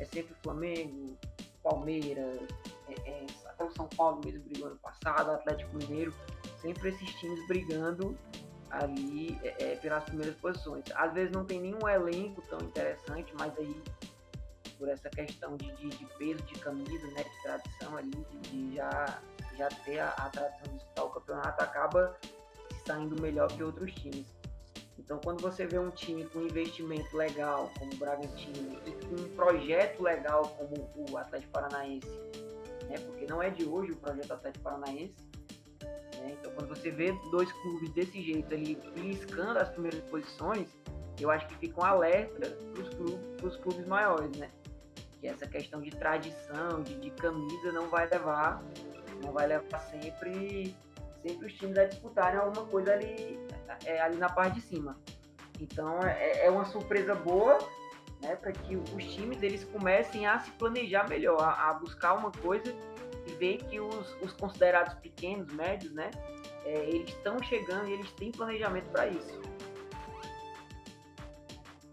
É sempre Flamengo, Palmeiras, é, é, até o São Paulo mesmo brigou ano passado, Atlético Mineiro, sempre esses times brigando ali é, pelas primeiras posições. Às vezes não tem nenhum elenco tão interessante, mas aí por essa questão de, de, de, peso de camisa, né, de tradição ali, de, de já, já ter a, a, tradição de disputar o campeonato, acaba saindo melhor que outros times. Então, quando você vê um time com investimento legal, como o Bragantino, e com um projeto legal, como o Atlético Paranaense, né, porque não é de hoje o projeto Atlético Paranaense, né, então quando você vê dois clubes desse jeito ali, beliscando as primeiras posições, eu acho que fica um alerta para os clubes, clubes maiores, né? Que essa questão de tradição, de, de camisa, não vai levar, não vai levar sempre, sempre os times a disputarem alguma coisa ali, é, ali na parte de cima. Então é, é uma surpresa boa, né, para que os times eles comecem a se planejar melhor, a, a buscar uma coisa e ver que os, os considerados pequenos, médios, né, é, eles estão chegando e eles têm planejamento para isso.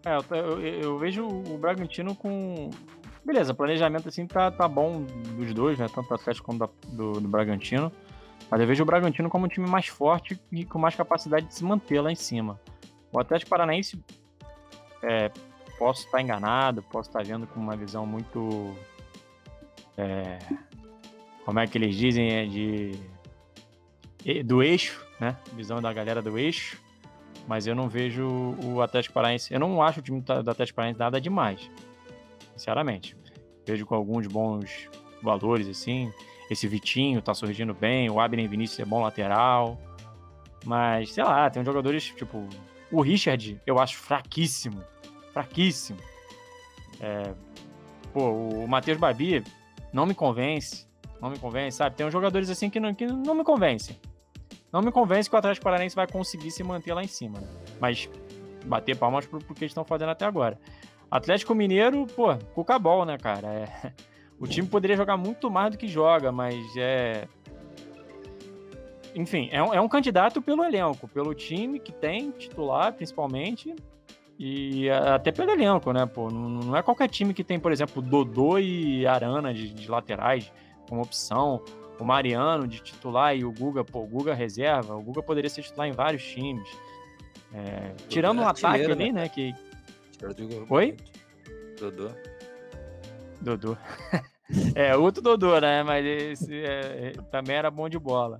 É, eu, eu, eu, vejo o Bragantino com beleza, planejamento assim tá, tá bom dos dois, né? Tanto do Atlético como do, do Bragantino. Mas eu vejo o Bragantino como um time mais forte e com mais capacidade de se manter lá em cima. O Atlético Paranaense, é, posso estar enganado, posso estar vendo com uma visão muito. É, como é que eles dizem? É de. Do eixo, né? Visão da galera do eixo. Mas eu não vejo o Atlético Paranaense. Eu não acho o time do Atlético Paranaense nada demais sinceramente. Com alguns bons valores, assim. Esse Vitinho tá surgindo bem, o Abner Vinícius é bom lateral. Mas, sei lá, tem jogadores, tipo, o Richard eu acho fraquíssimo. Fraquíssimo. É, pô, o Matheus Babi não me convence. Não me convence, sabe? Tem uns jogadores assim que não, que não me convencem. Não me convence que o Atlético Paranaense vai conseguir se manter lá em cima. Né? Mas bater palmas pro, pro que eles estão fazendo até agora. Atlético Mineiro, pô, cucabol, né, cara? É... o time poderia jogar muito mais do que joga, mas é. Enfim, é um, é um candidato pelo elenco, pelo time que tem, titular principalmente, e até pelo elenco, né? Pô, não é qualquer time que tem, por exemplo, Dodô e Arana de, de laterais como opção, o Mariano de titular e o Guga, pô, o Guga reserva. O Guga poderia ser titular em vários times. É, tirando o um ataque ali, né? né Oi? Dodô. Dodô. <laughs> é, outro Dodô, né? Mas esse é, também era bom de bola.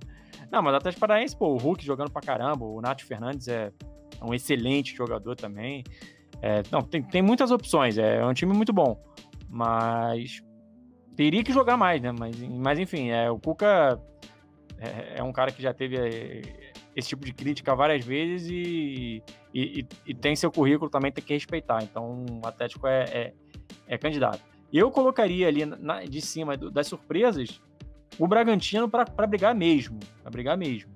Não, mas Atlético Paranaense, pô, o Hulk jogando pra caramba, o Nath Fernandes é um excelente jogador também. É, não, tem, tem muitas opções, é, é um time muito bom. Mas teria que jogar mais, né? Mas, mas enfim, é, o Cuca é, é um cara que já teve é, esse tipo de crítica várias vezes e, e, e, tem seu currículo também, tem que respeitar. Então o Atlético é, é, é candidato. Eu colocaria ali na, de cima das surpresas o Bragantino para brigar mesmo. Para brigar mesmo.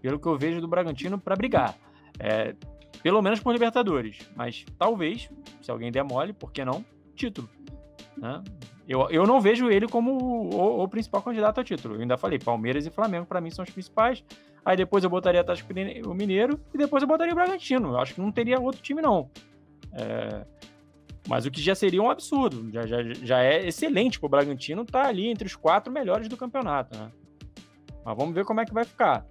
Pelo que eu vejo do Bragantino, para brigar. É, pelo menos por Libertadores. Mas talvez, se alguém der mole, por que não? Título. Né? Eu, eu não vejo ele como o, o, principal candidato ao título. Eu ainda falei, Palmeiras e Flamengo para mim são os principais. Aí depois eu botaria o Mineiro e depois eu botaria o Bragantino. Eu acho que não teria outro time, não. É... Mas o que já seria um absurdo. Já, já, já é excelente para o Bragantino estar tá ali entre os quatro melhores do campeonato. Né? Mas vamos ver como é que vai ficar.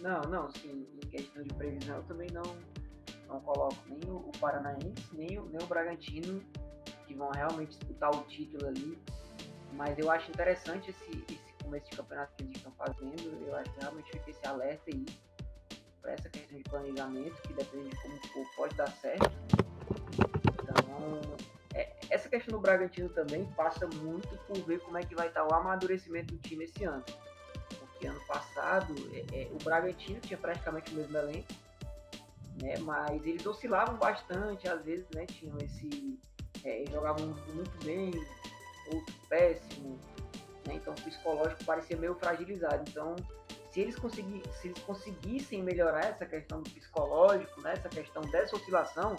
Não, não, sim. Em questão de previsão, eu também não, não coloco nem o Paranaense, nem o, nem o Bragantino, que vão realmente disputar o título ali. Mas eu acho interessante esse, esse começo de campeonato que eles estão fazendo. Eu acho que realmente fica esse alerta aí para essa questão de planejamento, que depende de como for, pode dar certo. Então, é, essa questão do Bragantino também passa muito por ver como é que vai estar o amadurecimento do time esse ano. Porque ano passado é, é, o Bragantino tinha praticamente o mesmo elenco, né, mas eles oscilavam bastante, às vezes né, tinham esse. É, jogavam muito bem, outro péssimo, né? Então o psicológico parecia meio fragilizado. Então, se eles, conseguir, se eles conseguissem melhorar essa questão do psicológico, né? essa questão dessa oscilação,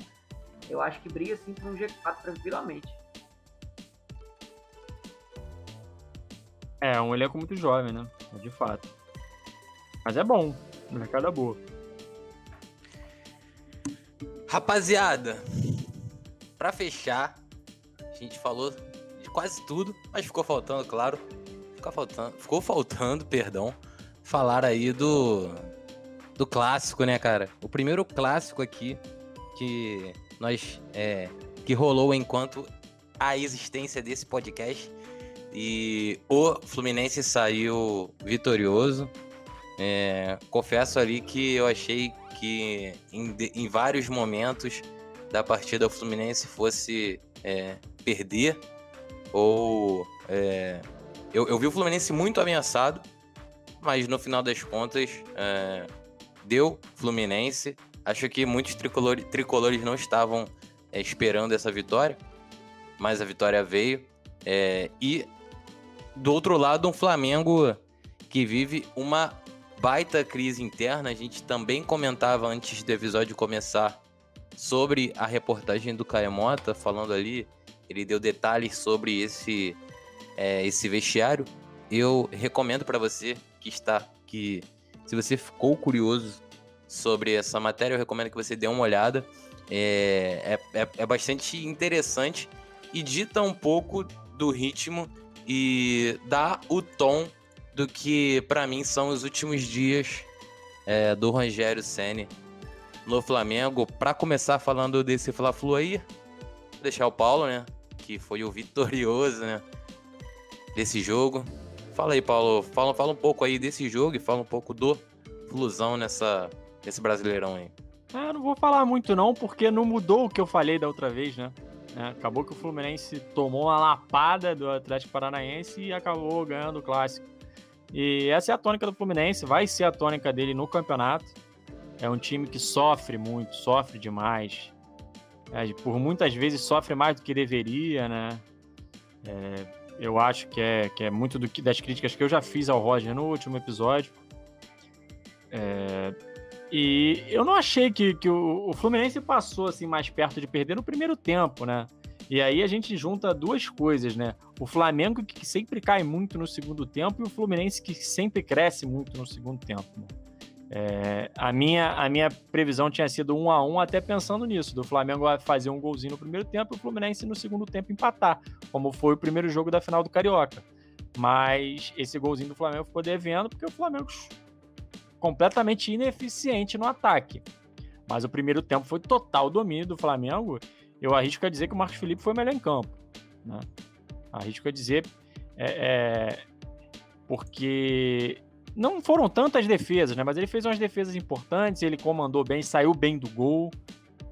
eu acho que briga sim para um G4 tranquilamente. É, um elenco muito jovem, né? De fato. Mas é bom. O mercado é boa. Rapaziada, para fechar, a gente falou de quase tudo, mas ficou faltando, claro, ficou faltando, ficou faltando, perdão, falar aí do do clássico, né, cara? O primeiro clássico aqui que nós é, que rolou enquanto a existência desse podcast e o Fluminense saiu vitorioso. É, confesso ali que eu achei que em, em vários momentos da partida o Fluminense fosse é, perder ou é, eu, eu, vi o Fluminense muito ameaçado, mas no final das contas é, deu Fluminense. Acho que muitos tricolores, tricolores não estavam é, esperando essa vitória, mas a vitória veio. É, e do outro lado, um Flamengo que vive uma baita crise interna. A gente também comentava antes do episódio começar sobre a reportagem do Caemota, falando ali ele deu detalhes sobre esse, é, esse vestiário. Eu recomendo para você que está que se você ficou curioso sobre essa matéria, eu recomendo que você dê uma olhada. É, é, é, é bastante interessante e dita um pouco do ritmo e dá o tom do que para mim são os últimos dias é, do Rogério Ceni no Flamengo. Para começar falando desse Fla-Flu aí, deixar o Paulo, né? que foi o vitorioso, né? Desse jogo. Fala aí, Paulo. Fala, fala um pouco aí desse jogo e fala um pouco do Flusão nessa, nesse Brasileirão aí. É, não vou falar muito não, porque não mudou o que eu falei da outra vez, né? É, acabou que o Fluminense tomou uma lapada do Atlético Paranaense e acabou ganhando o clássico. E essa é a tônica do Fluminense, vai ser a tônica dele no campeonato. É um time que sofre muito, sofre demais. É, por muitas vezes sofre mais do que deveria, né? É, eu acho que é, que é muito do das críticas que eu já fiz ao Roger no último episódio. É, e eu não achei que, que o, o, Fluminense passou assim mais perto de perder no primeiro tempo, né? E aí a gente junta duas coisas, né? O Flamengo que sempre cai muito no segundo tempo e o Fluminense que sempre cresce muito no segundo tempo. Né? É, a, minha, a minha previsão tinha sido um a um, até pensando nisso, do Flamengo fazer um golzinho no primeiro tempo e o Fluminense no segundo tempo empatar, como foi o primeiro jogo da final do Carioca. Mas esse golzinho do Flamengo ficou devendo porque o Flamengo completamente ineficiente no ataque. Mas o primeiro tempo foi total domínio do Flamengo. Eu arrisco a dizer que o Marcos Felipe foi melhor em campo. Né? Arrisco a dizer é, é, porque não foram tantas defesas, né? Mas ele fez umas defesas importantes, ele comandou bem, saiu bem do gol,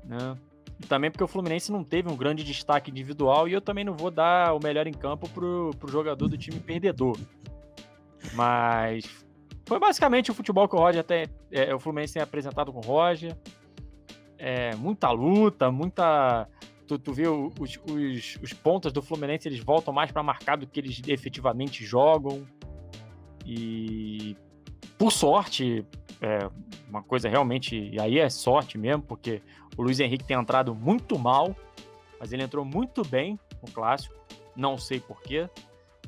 né? E também porque o Fluminense não teve um grande destaque individual e eu também não vou dar o melhor em campo pro, pro jogador do time perdedor. Mas foi basicamente o futebol que o Roger até. É, o Fluminense tem apresentado com o Roger. É, muita luta, muita. Tu, tu vê os, os, os pontas do Fluminense, eles voltam mais para marcar do que eles efetivamente jogam. E por sorte, é uma coisa realmente. E aí é sorte mesmo, porque o Luiz Henrique tem entrado muito mal, mas ele entrou muito bem no clássico. Não sei porquê.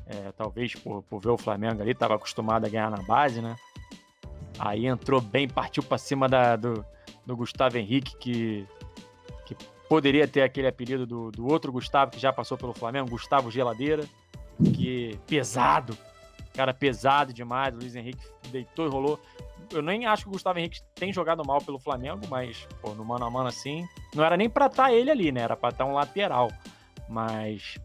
É, talvez por, por ver o Flamengo ali, estava acostumado a ganhar na base, né? Aí entrou bem, partiu para cima da, do, do Gustavo Henrique, que, que poderia ter aquele apelido do, do outro Gustavo que já passou pelo Flamengo, Gustavo Geladeira, que pesado, cara pesado demais. O Luiz Henrique deitou e rolou. Eu nem acho que o Gustavo Henrique tem jogado mal pelo Flamengo, mas, pô, no mano a mano assim, não era nem pra estar tá ele ali, né? Era pra estar tá um lateral. Mas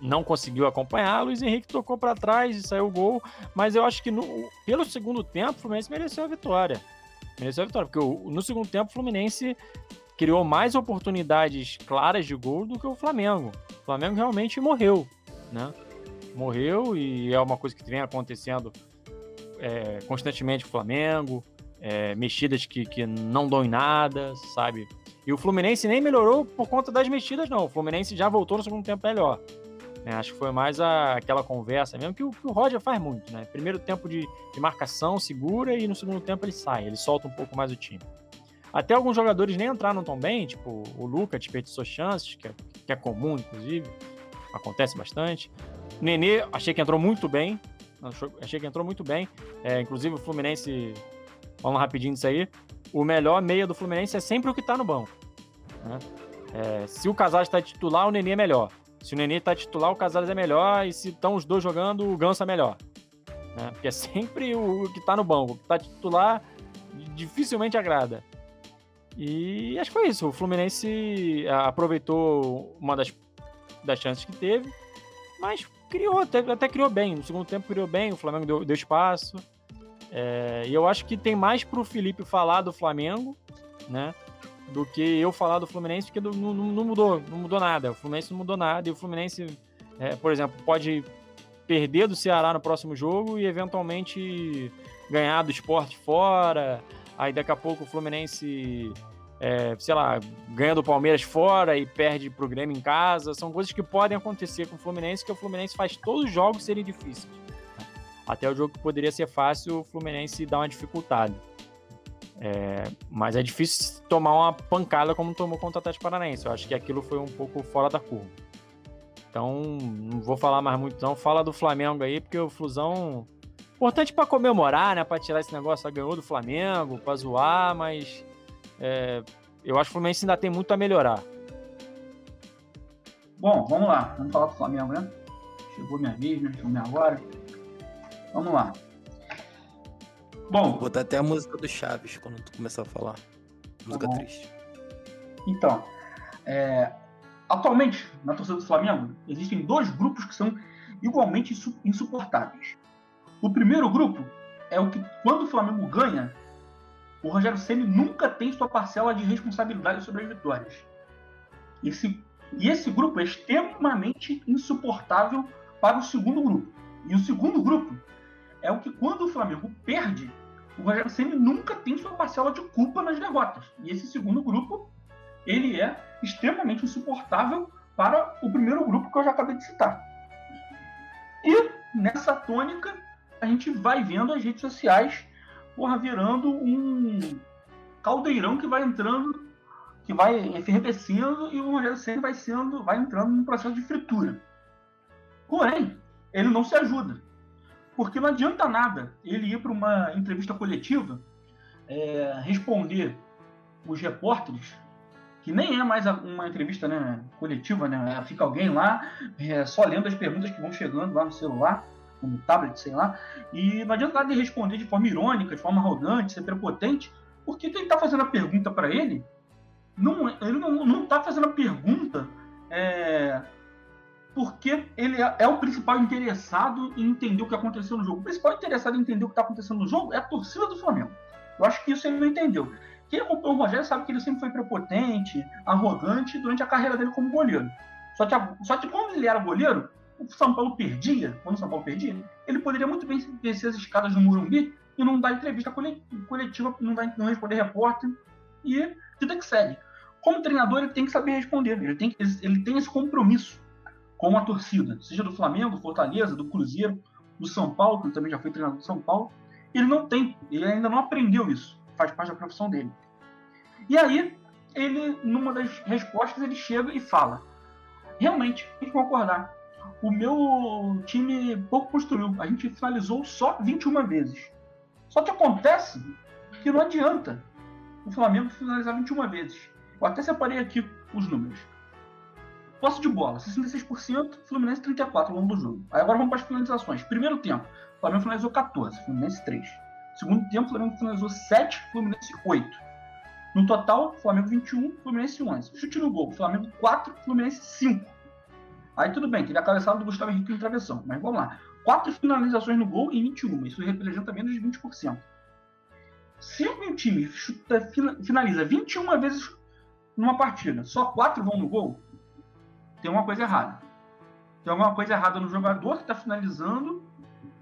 não conseguiu acompanhar. Luiz Henrique tocou para trás e saiu o gol. Mas eu acho que no, pelo segundo tempo, o Fluminense mereceu a vitória. Mereceu a vitória, porque no segundo tempo o Fluminense criou mais oportunidades claras de gol do que o Flamengo. O Flamengo realmente morreu, né? Morreu e é uma coisa que vem acontecendo é, constantemente com o Flamengo, é, mexidas que, que não dão em nada, sabe? E o Fluminense nem melhorou por conta das mexidas, não. O Fluminense já voltou no segundo tempo melhor. É, acho que foi mais a, aquela conversa mesmo que o, que o Roger faz muito, né? Primeiro tempo de, de, marcação, segura, e no segundo tempo ele sai, ele solta um pouco mais o time. Até alguns jogadores nem entraram tão bem, tipo o Lucas desperdiçou chances, que é, que é comum, inclusive, acontece bastante. Nenê, achei que entrou muito bem. Achei que entrou muito bem. É, inclusive o Fluminense, vamos rapidinho disso aí. O melhor meia do Fluminense é sempre o que tá no banco. Né? É, se o Casares está titular, o Nenê é melhor. Se o Nenê está titular, o Casares é melhor. E se estão os dois jogando, o Ganso é melhor. Né? Porque é sempre o que tá no banco. O que tá titular dificilmente agrada. E acho que foi isso. O Fluminense aproveitou uma das, das chances que teve, mas criou, até, até criou bem. No segundo tempo criou bem, o Flamengo deu, deu espaço. É, e eu acho que tem mais pro Felipe falar do Flamengo, né? Do que eu falar do Fluminense, porque não, não, mudou, não mudou nada. O Fluminense não mudou nada. E o Fluminense, é, por exemplo, pode perder do Ceará no próximo jogo e eventualmente ganhar do esporte fora. Aí daqui a pouco o Fluminense é, sei lá, ganha do Palmeiras fora e perde pro Grêmio em casa. São coisas que podem acontecer com o Fluminense, que o Fluminense faz todos os jogos serem difíceis. Até o jogo que poderia ser fácil, o Fluminense dá uma dificuldade. É, mas é difícil tomar uma pancada como tomou contra o Atlético Paranaense. Eu acho que aquilo foi um pouco fora da curva. Então, não vou falar mais muito não. Fala do Flamengo aí, porque o Flusão... Importante para comemorar, né? Para tirar esse negócio, ganhou do Flamengo, para zoar, mas é, eu acho que o Fluminense ainda tem muito a melhorar. Bom, vamos lá. Vamos falar do Flamengo, né? Chegou minha vez, né? Chegou minha hora. Vamos lá. Bom. Vou botar até a música do Chaves quando tu começar a falar. Música tá triste. Então, é, atualmente, na torcida do Flamengo, existem dois grupos que são igualmente insuportáveis. O primeiro grupo é o que, quando o Flamengo ganha, o Rogério Ceni nunca tem sua parcela de responsabilidade sobre as vitórias. Esse, e esse grupo é extremamente insuportável para o segundo grupo. E o segundo grupo é o que, quando o Flamengo perde, o Rogério Ceni nunca tem sua parcela de culpa nas derrotas. E esse segundo grupo, ele é extremamente insuportável para o primeiro grupo que eu já acabei de citar. E nessa tônica, a gente vai vendo as redes sociais porra, virando um caldeirão que vai entrando que vai efervescendo e o Rogério Senna vai sendo, vai entrando num processo de fritura. Porém, ele não se ajuda. Porque não adianta nada ele ir para uma entrevista coletiva, é, responder os repórteres, que nem é mais uma entrevista né, coletiva, né? Fica alguém lá é, só lendo as perguntas que vão chegando lá no celular, no tablet, sei lá, e não adianta nada ele responder de forma irônica, de forma arrogante, ser prepotente, porque quem está fazendo a pergunta para ele, não, ele não está fazendo a pergunta é, porque ele é, é, o principal interessado em entender o que aconteceu no jogo. O principal interessado em entender o que está acontecendo no jogo é a torcida do Flamengo. Eu acho que isso ele não entendeu. Quem acompanhou o Rogério sabe que ele sempre foi prepotente, arrogante durante a carreira dele como goleiro. Só que, só que quando ele era goleiro, o São Paulo perdia, quando o São Paulo perdia, ele poderia muito bem descer as escadas do Murumbi e não dar entrevista coletiva, não, dar, não responder repórter e vida que segue. Como treinador, ele tem que saber responder, ele tem, ele tem esse compromisso com a torcida, seja do Flamengo, Fortaleza, do Cruzeiro, do São Paulo, que ele também já foi treinador do São Paulo. Ele não tem, ele ainda não aprendeu isso, faz parte da profissão dele. E aí, ele, numa das respostas, ele chega e fala: realmente, tem que concordar. O meu time pouco construiu, a gente finalizou só 21 vezes. Só que acontece que não adianta o Flamengo finalizar 21 vezes. Eu até separei aqui os números. Posse de bola, 66%, Fluminense 34% ao longo do jogo. Aí agora vamos para as finalizações. Primeiro tempo, Flamengo finalizou 14, Fluminense 3. Segundo tempo, Flamengo finalizou 7, Fluminense 8. No total, Flamengo 21, Fluminense 11. Chute no gol, Flamengo 4, Fluminense 5. Aí tudo bem, teve a cabeçada do Gustavo Henrique em travessão, mas vamos lá. 4 finalizações no gol em 21, isso representa menos de 20%. Se um time chuta, finaliza 21 vezes numa partida, só 4 vão no gol, tem uma coisa errada. Tem alguma coisa errada no jogador que está finalizando,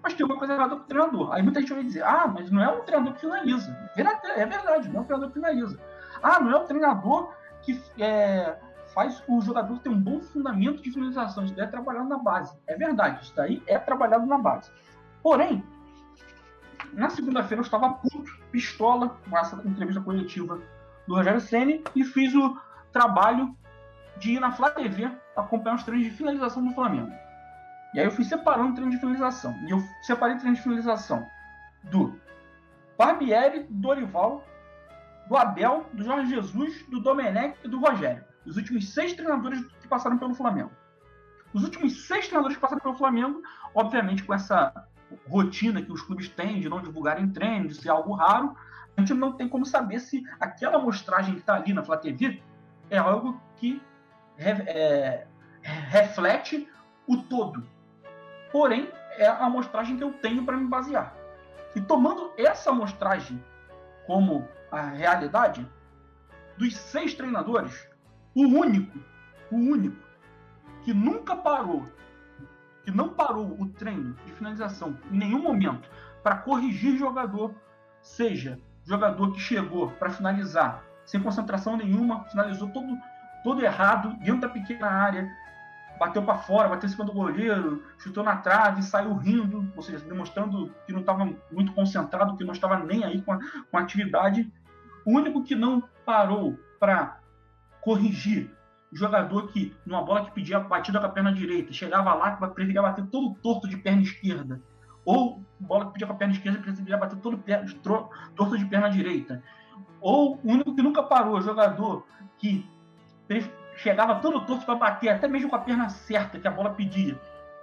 mas tem alguma coisa errada com o treinador. Aí muita gente vai dizer, ah, mas não é o treinador que finaliza. É verdade, não é o treinador que finaliza. Ah, não é o treinador que é, faz o jogador ter um bom fundamento de finalização. Isso é trabalhado na base. É verdade, isso daí é trabalhado na base. Porém, na segunda-feira eu estava puto, pistola, com essa entrevista coletiva do Rogério Senni e fiz o trabalho de ir na Flá TV acompanhar os treinos de finalização do Flamengo. E aí eu fui separando o treino de finalização. E eu separei o treino de finalização do Barbieri, do Dorival, do Abel, do Jorge Jesus, do Domenech e do Rogério. Os últimos seis treinadores que passaram pelo Flamengo. Os últimos seis treinadores que passaram pelo Flamengo, obviamente com essa rotina que os clubes têm de não divulgarem treinos, de ser algo raro, a gente não tem como saber se aquela amostragem que está ali na Flá é algo que é, reflete o todo. Porém, é a amostragem que eu tenho para me basear. E tomando essa amostragem como a realidade, dos seis treinadores, o único, o único que nunca parou, que não parou o treino de finalização em nenhum momento para corrigir jogador, seja jogador que chegou para finalizar sem concentração nenhuma, finalizou todo, todo errado, dentro da pequena área, bateu para fora, bateu em cima do goleiro, chutou na trave, saiu rindo, ou seja, demonstrando que não estava muito concentrado, que não estava nem aí com a, com a atividade. O único que não parou para corrigir o jogador que, numa bola que pedia batida com a perna direita, chegava lá, preferia bater todo torto de perna esquerda. Ou bola que pedia com a perna esquerda, preferia bater todo torto de perna direita. Ou o único que nunca parou, o jogador que chegava todo torto para bater, até mesmo com a perna certa que a bola pedia.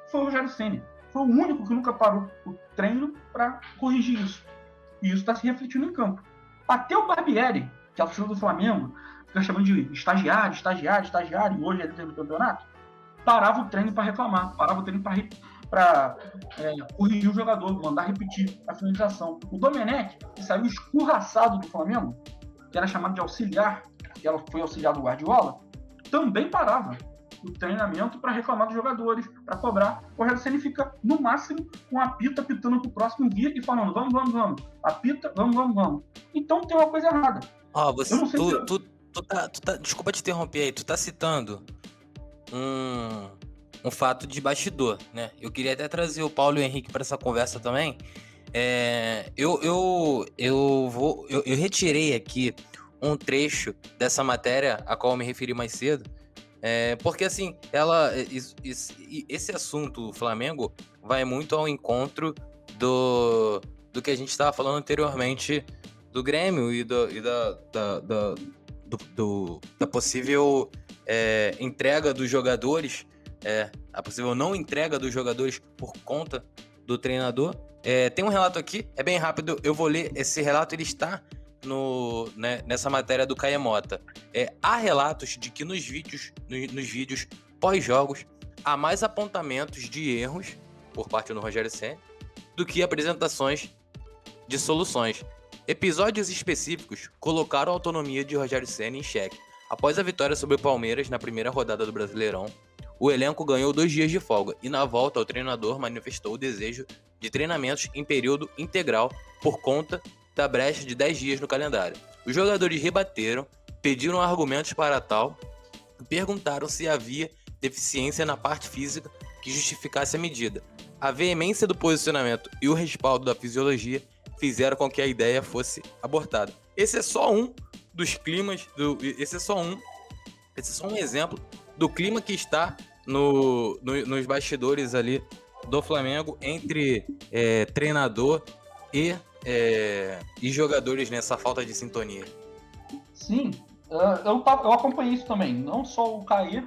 Foi o Rogério Senna. Foi o único que nunca parou o treino para corrigir isso. E isso está se refletindo em campo. Até o Barbieri, que é o senhor do Flamengo, fica chamando de estagiário, estagiário, estagiário, e hoje é líder do campeonato, parava o treino para reclamar, parava o treino para é, corrigir o jogador, mandar repetir a finalização. O Domenech, que saiu escurraçado do Flamengo, que era chamado de auxiliar, que ela foi auxiliar do Guardiola, também parava o treinamento para reclamar dos jogadores, para cobrar. O Rogério fica, no máximo, com a pita pitando para o próximo dia e falando: vamos, vamos, vamos. Apita, vamos, vamos, vamos. Então tem uma coisa errada. Oh, você. Tu, se... tu, tu, tá, tu tá, desculpa te interromper aí, tu tá citando um, um fato de bastidor, né? Eu queria até trazer o Paulo e o Henrique para essa conversa também. É, eu, eu, eu, vou, eu, eu retirei aqui um trecho dessa matéria a qual eu me referi mais cedo. É, porque assim, ela. esse assunto, Flamengo, vai muito ao encontro do, do que a gente estava falando anteriormente do Grêmio e, do, e da, da, da, do, do, da possível é, entrega dos jogadores, é, a possível não entrega dos jogadores por conta do treinador. É, tem um relato aqui, é bem rápido, eu vou ler. Esse relato ele está no, né, nessa matéria do Caemota. É, há relatos de que nos vídeos, no, nos vídeos pós-jogos há mais apontamentos de erros por parte do Rogério Senna do que apresentações de soluções. Episódios específicos colocaram a autonomia de Rogério Senna em xeque. Após a vitória sobre o Palmeiras na primeira rodada do Brasileirão, o elenco ganhou dois dias de folga e, na volta, o treinador manifestou o desejo de treinamentos em período integral por conta da brecha de 10 dias no calendário. Os jogadores rebateram, pediram argumentos para tal e perguntaram se havia deficiência na parte física que justificasse a medida. A veemência do posicionamento e o respaldo da fisiologia fizeram com que a ideia fosse abortada. Esse é só um dos climas, do, esse é só um, esse é só um exemplo do clima que está no, no nos bastidores ali do Flamengo entre é, treinador e, é, e jogadores nessa falta de sintonia. Sim, eu, eu acompanhei isso também. Não só o Caí,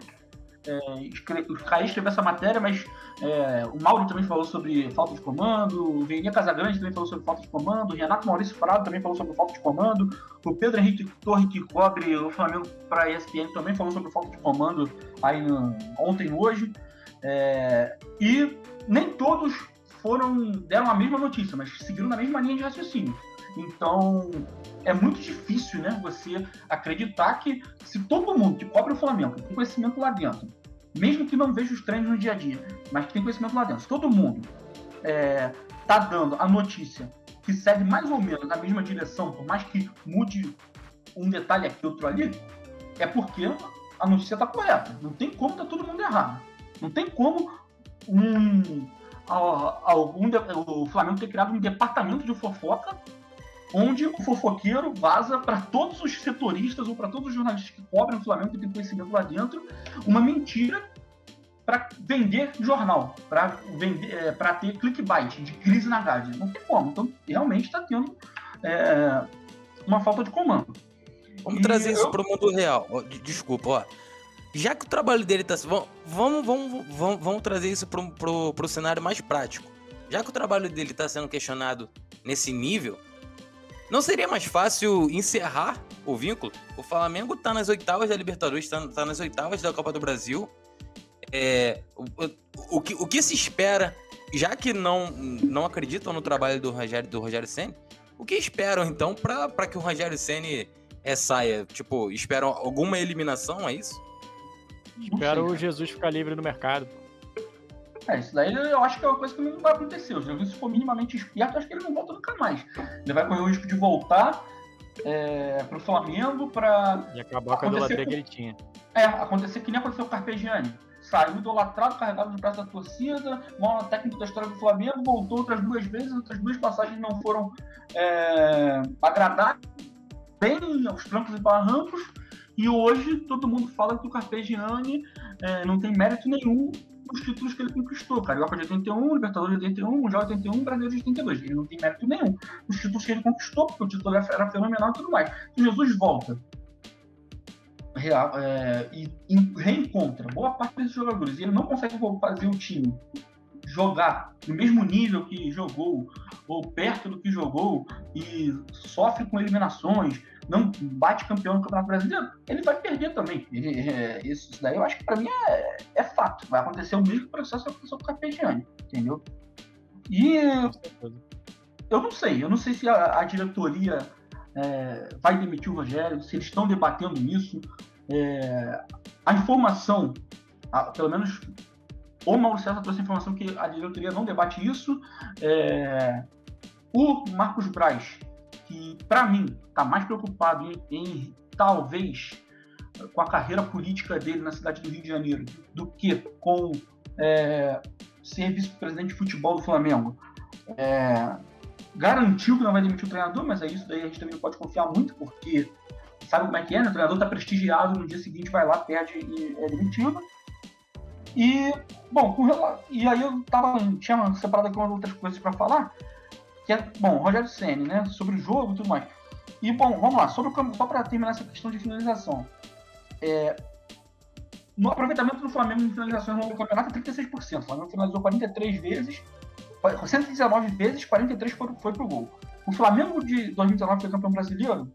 é, o Caí escreveu essa matéria, mas é, o Mauro também falou sobre falta de comando, o Venia Casagrande também falou sobre falta de comando, o Renato Maurício Prado também falou sobre falta de comando, o Pedro Henrique Torre, que cobre o Flamengo para a ESPN, também falou sobre falta de comando aí no, ontem e hoje. É, e nem todos foram deram a mesma notícia, mas seguiram na mesma linha de raciocínio. Então, é muito difícil, né, você acreditar que se todo mundo que cobre o Flamengo tem conhecimento lá dentro, mesmo que não veja os treinos no dia a dia, mas que tem conhecimento lá dentro, se todo mundo é, tá dando a notícia que segue mais ou menos na mesma direção, por mais que mude um detalhe aqui, outro ali, é porque a notícia está correta. Não tem como tá todo mundo errado. Não tem como um, algum, o Flamengo ter criado um departamento de fofoca onde o fofoqueiro vaza para todos os setoristas ou para todos os jornalistas que cobrem o Flamengo que tem conhecimento lá dentro uma mentira para vender jornal, para vender, é, para ter clickbait de crise na Gávea. Não tem como. Então, realmente está tendo é, uma falta de comando. Vamos e trazer eu... isso para o mundo real. Desculpa, ó já que o trabalho dele tá. Vamos, vamos, vamos, vamos trazer isso pro, pro cenário mais prático. Já que o trabalho dele está sendo questionado nesse nível, não seria mais fácil encerrar o vínculo? O Flamengo está nas oitavas da Libertadores, está tá nas oitavas da Copa do Brasil. É, o, o, que, o que se espera, já que não, não acreditam no trabalho do Rogério, do Rogério Senna, o que esperam então para que o Rogério Senna é, saia? Tipo, esperam alguma eliminação, é isso? Espero o Jesus ficar livre no mercado. É, isso daí eu acho que é uma coisa que não vai acontecer. O Jesus, se for minimamente esperto, acho que ele não volta nunca mais. Ele vai correr o risco de voltar é, pro Flamengo pra. E acabar com a idolatria que ele tinha. É, acontecer que nem aconteceu com o Carpegiani. Saiu idolatrado, carregado de braço da torcida, maior técnico da história do Flamengo, voltou outras duas vezes, outras duas passagens não foram é, agradáveis, bem aos trancos e barrancos, e hoje todo mundo fala que o Carpegiani é, não tem mérito nenhum nos títulos que ele conquistou. Carioca de 81, Libertadores de 81, Mundial de 81, Brasileiro de 82. Ele não tem mérito nenhum nos títulos que ele conquistou, porque o título era fenomenal e tudo mais. E Jesus volta real, é, e, e, reencontra boa parte desses jogadores e ele não consegue fazer o time jogar no mesmo nível que jogou ou perto do que jogou e sofre com eliminações não bate campeão no Campeonato Brasileiro, ele vai perder também. Ele, é, isso, isso, daí eu acho que para mim é, é, fato. Vai acontecer o mesmo processo que aconteceu com o Carpegiani, entendeu? E eu não sei, eu não sei se a, a diretoria é, vai demitir o Rogério, se eles estão debatendo isso. É, a informação, a, pelo menos o Mauro César trouxe a informação que a diretoria não debate isso. É, o Marcos Braz que, para mim, está mais preocupado em, em, talvez, com a carreira política dele na cidade do Rio de Janeiro, do que com é, ser vice-presidente de futebol do Flamengo. É, garantiu que não vai demitir o treinador, mas é isso daí a gente também não pode confiar muito, porque sabe como é que é, né? O treinador tá prestigiado, no dia seguinte vai lá, perde e é demitido. E, bom, com, e aí eu tava, tinha separado aqui umas outras coisas para falar, que é, bom, Rogério Senni, né, sobre o jogo e tudo mais. E, bom, vamos lá, sobre o, só para terminar essa questão de finalização. É, no aproveitamento do Flamengo em finalizações no campeonato é 36%. O Flamengo finalizou 43 vezes, 119 vezes, 43 foi, foi pro gol. O Flamengo de 2019 foi campeão brasileiro,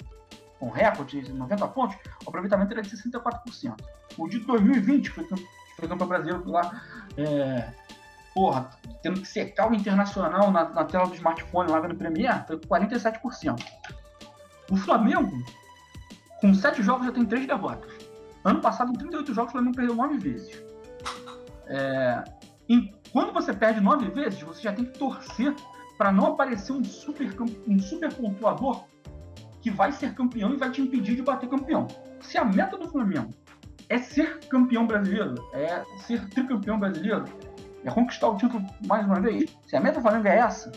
com recorde de 90 pontos, o aproveitamento era de 64%. O de 2020 foi, foi campeão brasileiro lá, é, porra, tendo que secar o internacional na, na tela do smartphone lá vendo Premier, foi 47%. O Flamengo, com 7 jogos, já tem 3 derrotas. Ano passado, em 38 jogos, o Flamengo perdeu 9 vezes. É, em, quando você perde 9 vezes, você já tem que torcer para não aparecer um super, um super pontuador que vai ser campeão e vai te impedir de bater campeão. Se a meta do Flamengo é ser campeão brasileiro, é ser tricampeão brasileiro, é conquistar o título mais uma vez, se a meta do Flamengo é essa,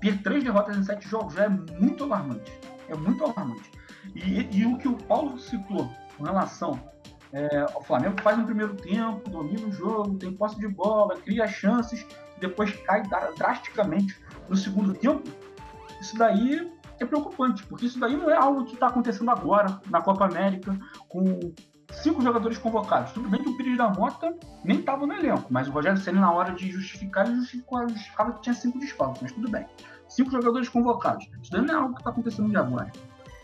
ter três derrotas em sete jogos já é muito alarmante. É muito alarmante. E, e o que o Paulo citou com relação é, ao Flamengo faz no primeiro tempo, domina o jogo, tem posse de bola, cria chances, depois cai drasticamente no segundo tempo, isso daí é preocupante, porque isso daí não é algo que está acontecendo agora na Copa América, com cinco jogadores convocados. Tudo bem que o Pires da Mota nem estava no elenco, mas o Rogério Senna, na hora de justificar, ele justificava que tinha cinco desfalques, mas tudo bem. Cinco jogadores convocados. Isso daí não é algo que está acontecendo de agora.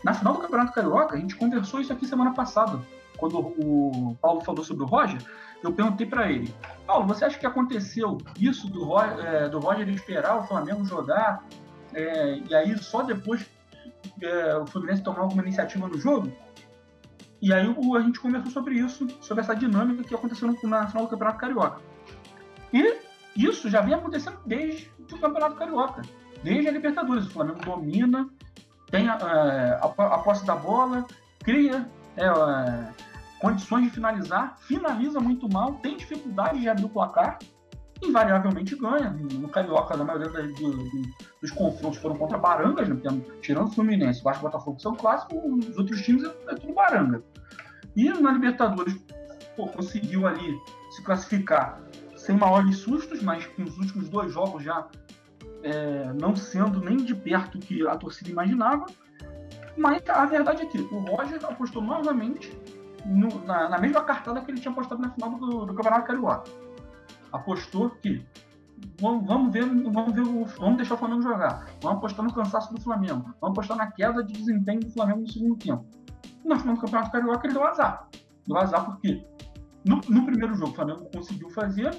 Na final do Campeonato Carioca, a gente conversou isso aqui semana passada, quando o Paulo falou sobre o Roger, eu perguntei para ele, Paulo, você acha que aconteceu isso do, Roger, é, do Roger esperar o Flamengo jogar é, e aí só depois é, o Fluminense tomar alguma iniciativa no jogo. E aí o, a gente conversou sobre isso, sobre essa dinâmica que aconteceu no, na final do Campeonato Carioca. E isso já vem acontecendo desde o Campeonato Carioca, desde a Libertadores. O Flamengo domina, tem a, a, a posse da bola, cria é, é, condições de finalizar, finaliza muito mal, tem dificuldade de abrir o placar invariavelmente ganha. No Carioca, na maioria das, do, do, dos confrontos foram contra barangas, né? tirando o Fluminense, Vasco Botafogo são clássicos, os outros times é, é tudo baranga. E na Libertadores, pô, conseguiu ali se classificar sem maiores sustos, mas com os últimos dois jogos já é, não sendo nem de perto o que a torcida imaginava. Mas a verdade é que o Roger apostou novamente no, na, na, mesma cartada que ele tinha apostado na final do, do Campeonato Carioca apostou que vamos, vamos ver, vamos ver, o, vamos deixar o Flamengo jogar, vamos apostar no cansaço do Flamengo, vamos apostar na queda de desempenho do Flamengo no segundo tempo. No final do Campeonato Carioca ele deu azar. Deu azar porque no, no primeiro jogo o Flamengo conseguiu fazer,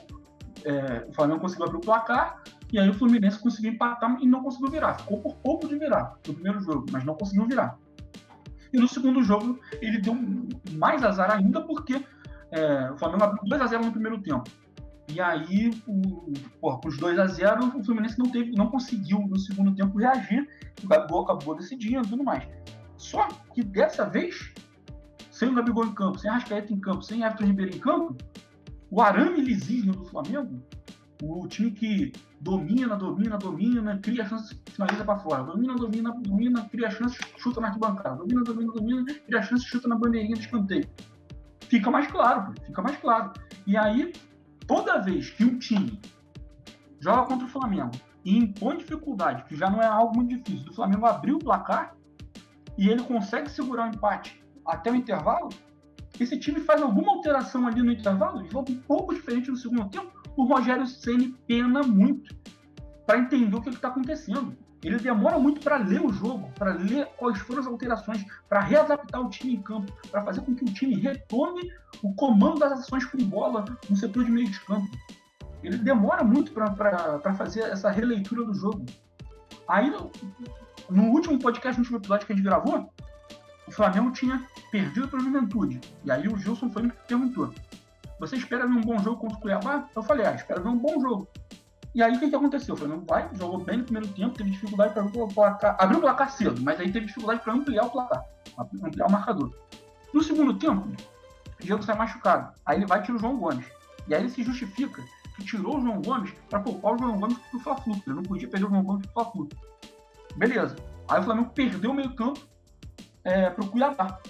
é, o Flamengo conseguiu abrir o placar, e aí o Fluminense conseguiu empatar e não conseguiu virar. Ficou por pouco de virar no primeiro jogo, mas não conseguiu virar. E no segundo jogo ele deu mais azar ainda porque é, o Flamengo abriu 2 a 0 no primeiro tempo. E aí, com os 2 a 0 o Fluminense não, teve, não conseguiu no segundo tempo reagir, o Gabigol acabou decidindo e tudo mais. Só que dessa vez, sem o Gabigol em campo, sem Rascaeta em campo, sem Everton Ribeiro em campo, o arame lisismo do Flamengo, o time que domina, domina, domina, cria chances, finaliza para fora, domina, domina, domina, cria chances, chuta na arquibancada, domina, domina, domina, cria chances, chuta na bandeirinha de escanteio. Fica mais claro, fica mais claro. E aí, toda vez que um time joga contra o Flamengo e impõe dificuldade, que já não é algo muito difícil, do Flamengo abrir o placar e ele consegue segurar o empate até o intervalo, esse time faz alguma alteração ali no intervalo, e volta um pouco diferente no segundo tempo, o Rogério Ceni pena muito para entender o que está acontecendo. Ele demora muito para ler o jogo, para ler quais foram as alterações, para readaptar o time em campo, para fazer com que o time retome o comando das ações com bola no setor de meio de campo. Ele demora muito para fazer essa releitura do jogo. Aí, no, último podcast, no último episódio que a gente gravou, o Flamengo tinha perdido para o Juventude. E aí o Gilson foi me perguntou: Você espera ver um bom jogo contra o Cuiabá? Eu falei: Ah, espero ver um bom jogo. E aí o que, que aconteceu? O Flamengo vai, jogou bem no primeiro tempo, teve dificuldade para abrir o placar. Abriu o placar cedo, mas aí teve dificuldade para ampliar o placar, ampliar o marcador. No segundo tempo, o Diego sai machucado. Aí ele vai e tira o João Gomes. E aí ele se justifica que tirou o João Gomes para poupar o João Gomes pro Fla-Flu. Ele não podia perder o João Gomes pro Fla-Flu. Beleza. Aí o Flamengo perdeu o meio campo, é, para o Cuiabá.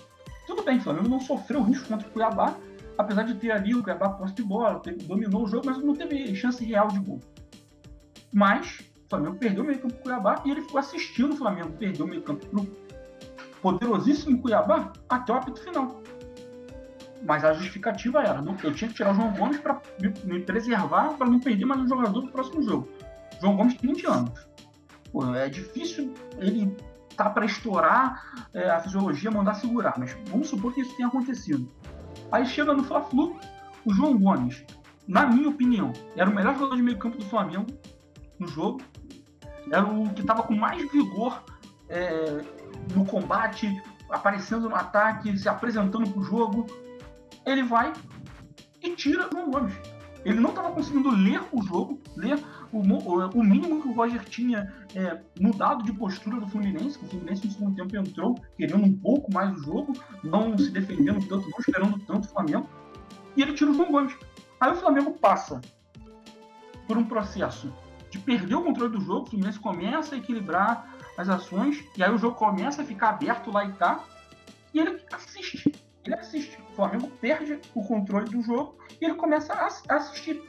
Tudo bem, o Flamengo não sofreu risco contra o Cuiabá, apesar de ter ali o Cuiabá posse de bola, dominou o jogo, mas não teve chance real de gol. Mas o Flamengo perdeu o meio campo para o Cuiabá e ele ficou assistindo o Flamengo perder o meio campo para o poderosíssimo Cuiabá até o apito final. Mas a justificativa era, não, eu tinha que tirar o João Gomes para me, me, preservar, para não perder mais um jogador no próximo jogo. João Gomes tem 20 anos. Pô, é difícil ele tá para estourar é, a fisiologia, mandar segurar, mas vamos supor que isso tenha acontecido. Aí chega no Fla-Flu, o João Gomes, na minha opinião, era o melhor jogador de meio campo do Flamengo no jogo, era o que estava com mais vigor é, no combate, aparecendo no ataque, se apresentando para o jogo. Ele vai e tira o Gomes. Ele não estava conseguindo ler o jogo, ler o, o, mínimo que o Roger tinha é, mudado de postura do Fluminense, que o Fluminense no segundo tempo entrou querendo um pouco mais o jogo, não se defendendo tanto, não esperando tanto o Flamengo, e ele tira o João Gomes. Aí o Flamengo passa por um processo de perder o controle do jogo, o Fluminense começa a equilibrar as ações, e aí o jogo começa a ficar aberto lá e cá, e ele assiste. Ele assiste. O Flamengo perde o controle do jogo e ele começa a assistir.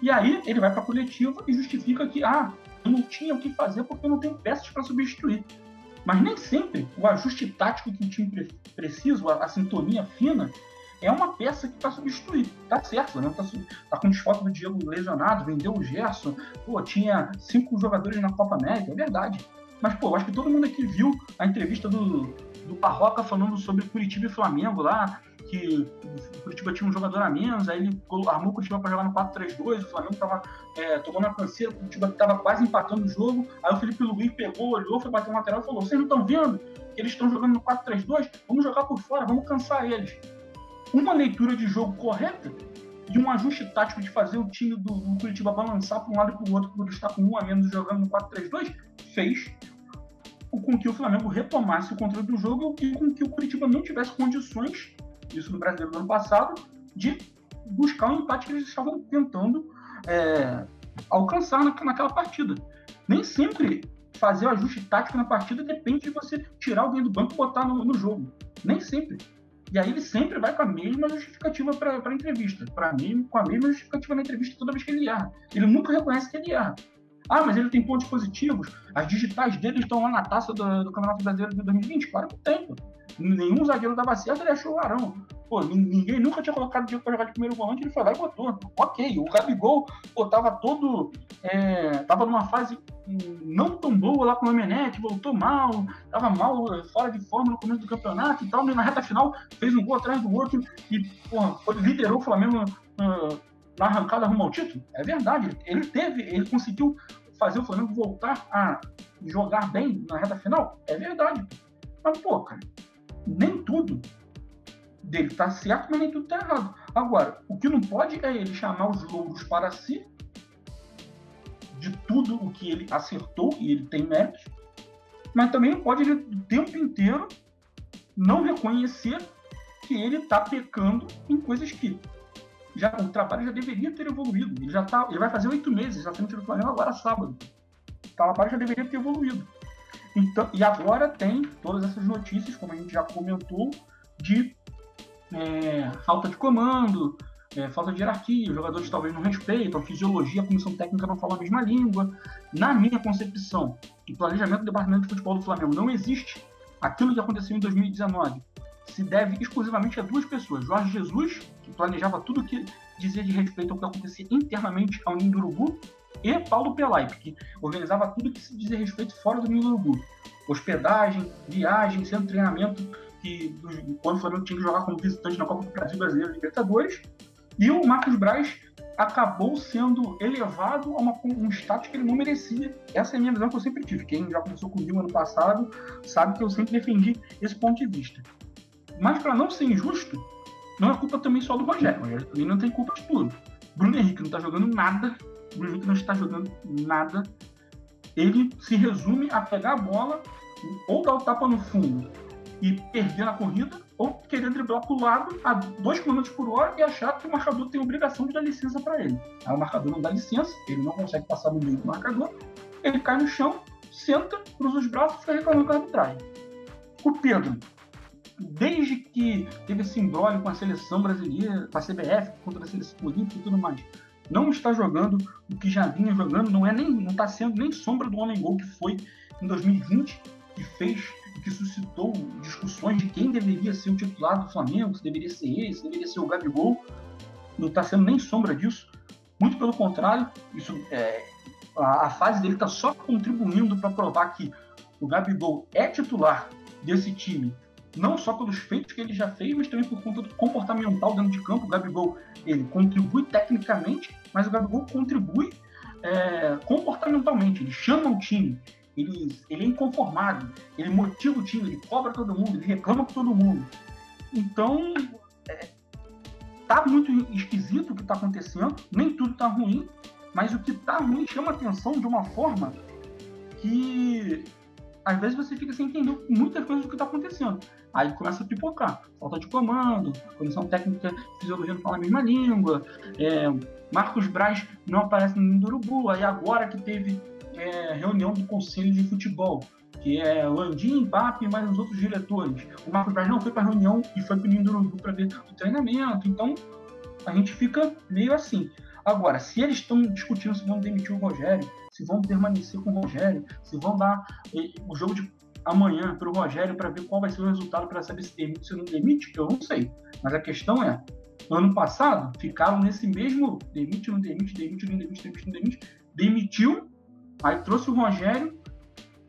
E aí ele vai para a coletiva e justifica que, ah, eu não tinha o que fazer porque eu não tenho peças para substituir. Mas nem sempre o ajuste tático que o time precisa, a, a sintonia fina, é uma peça que está substituir. Tá certo, né? Tá, tá com desfoque do Diego lesionado, vendeu o Gerson, pô, tinha cinco jogadores na Copa América, é verdade. Mas, pô, acho que todo mundo aqui viu a entrevista do, do Barroca falando sobre Curitiba e Flamengo lá, que o Curitiba tinha um jogador a menos, aí ele armou o Curitiba para jogar no 4-3-2, o Flamengo estava é, tomando a canseira, o Curitiba estava quase empatando o jogo, aí o Felipe Luiz pegou, olhou, foi bater o lateral e falou, vocês não estão vendo que eles estão jogando no 4-3-2? Vamos jogar por fora, vamos cansar eles. Uma leitura de jogo correta e um ajuste tático de fazer o time do, do Curitiba balançar para um lado e para o outro, por estar com um a menos jogando no 4-3-2, fez com que o Flamengo retomasse o controle do jogo e com que o Curitiba não tivesse condições isso no Brasileiro do ano passado, de buscar o empate que eles estavam tentando é, alcançar na, naquela partida. Nem sempre fazer o ajuste tático na partida depende de você tirar alguém do banco e botar no, no jogo. Nem sempre. E aí ele sempre vai com a mesma justificativa para a entrevista. Para mim, com a mesma justificativa na entrevista toda vez que ele erra. Ele nunca reconhece que ele erra. Ah, mas ele tem pontos positivos. As digitais dele estão lá na taça do, do Campeonato Brasileiro de 2020. Claro que tem. Nenhum zagueiro dava certo, ele achou o Arão. Pô, ninguém nunca tinha colocado o Diego pra jogar de primeiro volante, ele foi lá e botou. Ok, o Gabigol, pô, tava todo. É, tava numa fase não tão boa lá com o Emenete, voltou mal, tava mal, fora de forma no começo do campeonato e tal, mas na reta final fez um gol atrás do outro e, pô, liderou o Flamengo uh, na arrancada rumo ao título. É verdade, ele teve, ele conseguiu fazer o Flamengo voltar a jogar bem na reta final. É verdade. Mas, pô, cara, nem tudo dele está certo, mas nem tudo está errado. Agora, o que não pode é ele chamar os louros para si de tudo o que ele acertou, e ele tem méritos, mas também não pode ele, o tempo inteiro não reconhecer que ele está pecando em coisas que já, o trabalho já deveria ter evoluído. Ele já tá, ele vai fazer oito meses, já frente do Flamengo agora sábado. O trabalho já deveria ter evoluído. Então, e agora tem todas essas notícias, como a gente já comentou, de é, falta de comando, é, falta de hierarquia, os jogadores talvez não respeitam, a fisiologia, a comissão técnica não fala a mesma língua. Na minha concepção, o planejamento do departamento de futebol do Flamengo não existe. Aquilo que aconteceu em 2019 se deve exclusivamente a duas pessoas: Jorge Jesus, planejava tudo que dizia de respeito ao que acontecia internamente ao Ninho do Urubu, e Paulo Pelaipe, que organizava tudo que se dizia respeito fora do Ninho do Urubu. Hospedagem, viagem, centro de treinamento, que quando o Flamengo tinha que jogar como visitante na Copa do Brasil Brasileiro Libertadores. E o Marcos Braz acabou sendo elevado a uma, um status que ele não merecia. Essa é a minha visão que eu sempre tive. Quem já conversou comigo ano passado sabe que eu sempre defendi esse ponto de vista. Mas para não ser injusto, não é culpa também só do Rogério. O Rogério também não tem culpa de tudo. Bruno Henrique não está jogando nada o Henrique não está jogando nada. Ele se resume a pegar a bola, ou dar o tapa no fundo e perder na corrida, ou querer driblar para o lado a 2 km por hora e achar que o marcador tem obrigação de dar licença para ele. Aí o marcador não dá licença, ele não consegue passar no meio do marcador, ele cai no chão, senta, cruza os braços e fica reclamando com a arbitragem. O Pedro desde que teve esse imbróglio com a seleção brasileira, com a CBF, contra a seleção olímpica e tudo mais, não está jogando o que já vinha jogando, não é nem não está sendo nem sombra do homem gol que foi em 2020, que fez que suscitou discussões de quem deveria ser o titular do Flamengo, se deveria ser ele, se deveria ser o Gabigol. Não está sendo nem sombra disso. Muito pelo contrário, isso é, a, a fase dele está só contribuindo para provar que o Gabigol é titular desse time, não só pelos feitos que ele já fez, mas também por conta do comportamental dentro de campo. O Gabigol ele contribui tecnicamente, mas o Gabigol contribui é, comportamentalmente. Ele chama o time, ele, ele é inconformado, ele motiva o time, ele cobra todo mundo, ele reclama com todo mundo. Então, é, tá muito esquisito o que está acontecendo, nem tudo está ruim, mas o que está ruim chama atenção de uma forma que às vezes você fica sem entender muitas coisas do que está acontecendo. Aí começa a pipocar. Falta de comando, comissão técnica fisiologia não fala a mesma língua, é, Marcos Braz não aparece no do Urubu, aí agora que teve é, reunião do Conselho de Futebol, que é Landim, Mbappe e mais os outros diretores. O Marcos Braz não foi para a reunião e foi para o Nindurubu para ver o treinamento. Então, a gente fica meio assim. Agora, se eles estão discutindo se vão demitir o Rogério, se vão permanecer com o Rogério, se vão dar eh, o jogo de amanhã para o Rogério para ver qual vai ser o resultado para saber se demite se não demite, eu não sei. Mas a questão é, ano passado ficaram nesse mesmo demite, não demite, demite, não demite, demite, não demite, demitiu Aí trouxe o Rogério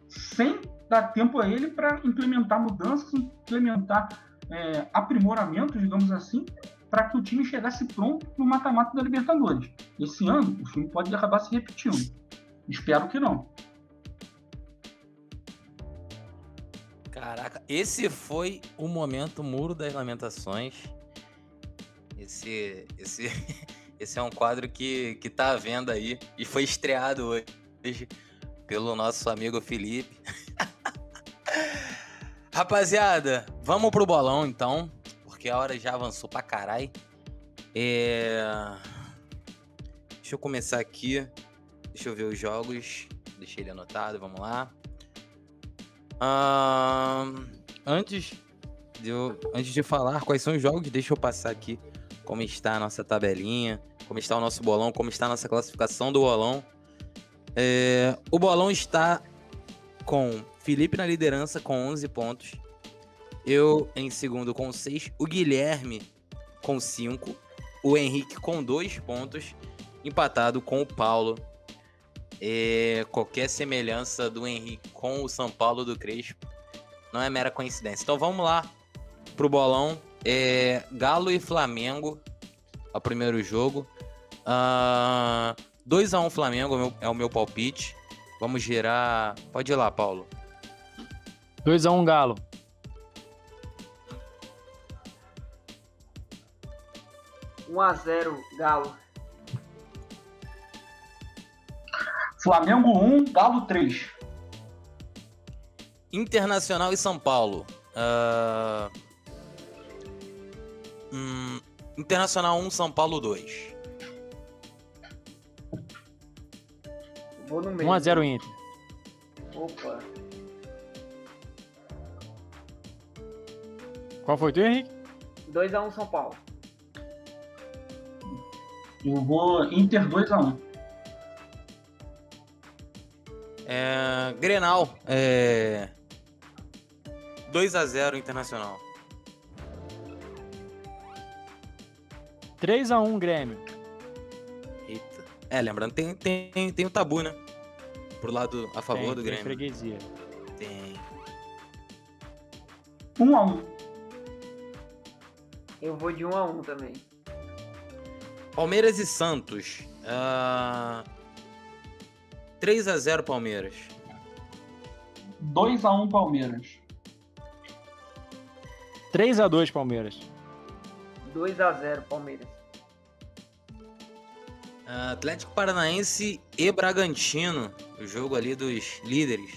sem dar tempo a ele para implementar mudanças, implementar é, aprimoramentos, digamos assim, para que o time chegasse pronto no mata-mata da Libertadores. Esse ano, o filme pode acabar se repetindo. Espero que não. Caraca, esse foi o momento Muro das Lamentações. Esse, esse, <laughs> esse é um quadro que, que tá à venda aí e foi estreado hoje pelo nosso amigo Felipe. <laughs> Rapaziada, vamos pro bolão então, porque a hora já avançou pra caralho. É... Deixa eu começar aqui. Deixa eu ver os jogos. Deixei ele anotado, vamos lá. Antes, de eu... Antes de falar quais são os jogos, deixa eu passar aqui como está a nossa tabelinha, como está o nosso bolão, como está a nossa classificação do bolão. É, o bolão está com Felipe na liderança com 11 pontos. Eu em segundo com 6. O Guilherme com 5. O Henrique com 2 pontos. Empatado com o Paulo. É, qualquer semelhança do Henrique com o São Paulo do Crespo não é mera coincidência. Então vamos lá pro bolão. É, Galo e Flamengo. É o primeiro jogo. Uh, 2x1 Flamengo é o meu palpite. Vamos girar. Pode ir lá, Paulo. 2x1 Galo. Um a 0 Galo. Flamengo 1, Galo 3. Internacional e São Paulo. Uh... Hum... Internacional 1, São Paulo 2. Vou no meio. 1x0 Inter. Opa. Qual foi tu, Henrique? 2x1 São Paulo. Eu vou Inter 2x1. É, Grenal. É... 2x0 Internacional. 3x1 Grêmio. Eita. É, lembrando, tem, tem, tem o tabu, né? Pro lado a favor tem, do Grêmio. Tem freguesia. Tem. 1x1. Eu vou de 1x1 também. Palmeiras e Santos. Uh... 3x0 Palmeiras. 2x1 Palmeiras. 3x2 Palmeiras. 2x0 Palmeiras. Uh, Atlético Paranaense e Bragantino. O jogo ali dos líderes.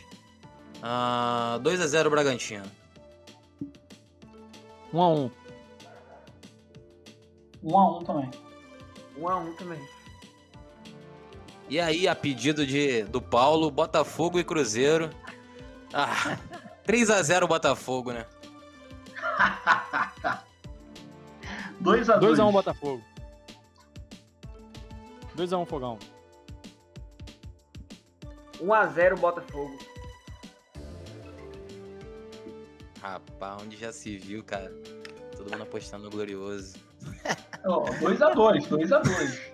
Uh, 2x0 Bragantino. 1x1. 1x1 também. 1x1 também. E aí, a pedido de, do Paulo, Botafogo e Cruzeiro. Ah, 3x0 Botafogo, né? <laughs> 2x2. 2x1 Botafogo. 2x1 Fogão. 1x0 Botafogo. Rapaz, onde já se viu, cara? Todo mundo apostando no Glorioso. 2x2, 2x2. <laughs>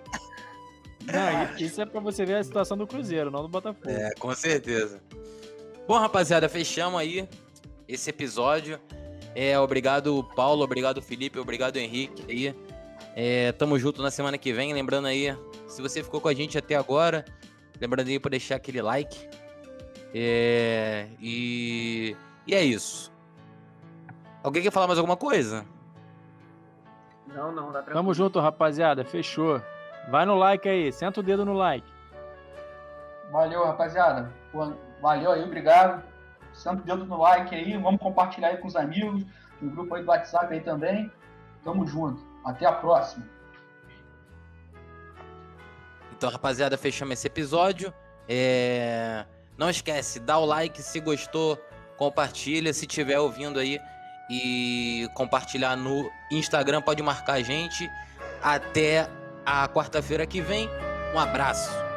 Não, isso é pra você ver a situação do Cruzeiro, não do Botafogo. É, com certeza. Bom, rapaziada, fechamos aí esse episódio. É, obrigado, Paulo, obrigado, Felipe, obrigado, Henrique aí. É, tamo junto na semana que vem. Lembrando aí, se você ficou com a gente até agora, lembrando aí para deixar aquele like. É, e, e é isso. Alguém quer falar mais alguma coisa? Não, não, dá tranquilo. Tamo junto, rapaziada. Fechou. Vai no like aí, senta o dedo no like. Valeu, rapaziada. Valeu aí, obrigado. Senta o dedo no like aí, vamos compartilhar aí com os amigos, no grupo aí do WhatsApp aí também. Tamo junto. Até a próxima. Então, rapaziada, fechamos esse episódio. É... Não esquece, dá o like se gostou, compartilha. Se tiver ouvindo aí e compartilhar no Instagram, pode marcar a gente. Até a quarta-feira que vem. Um abraço.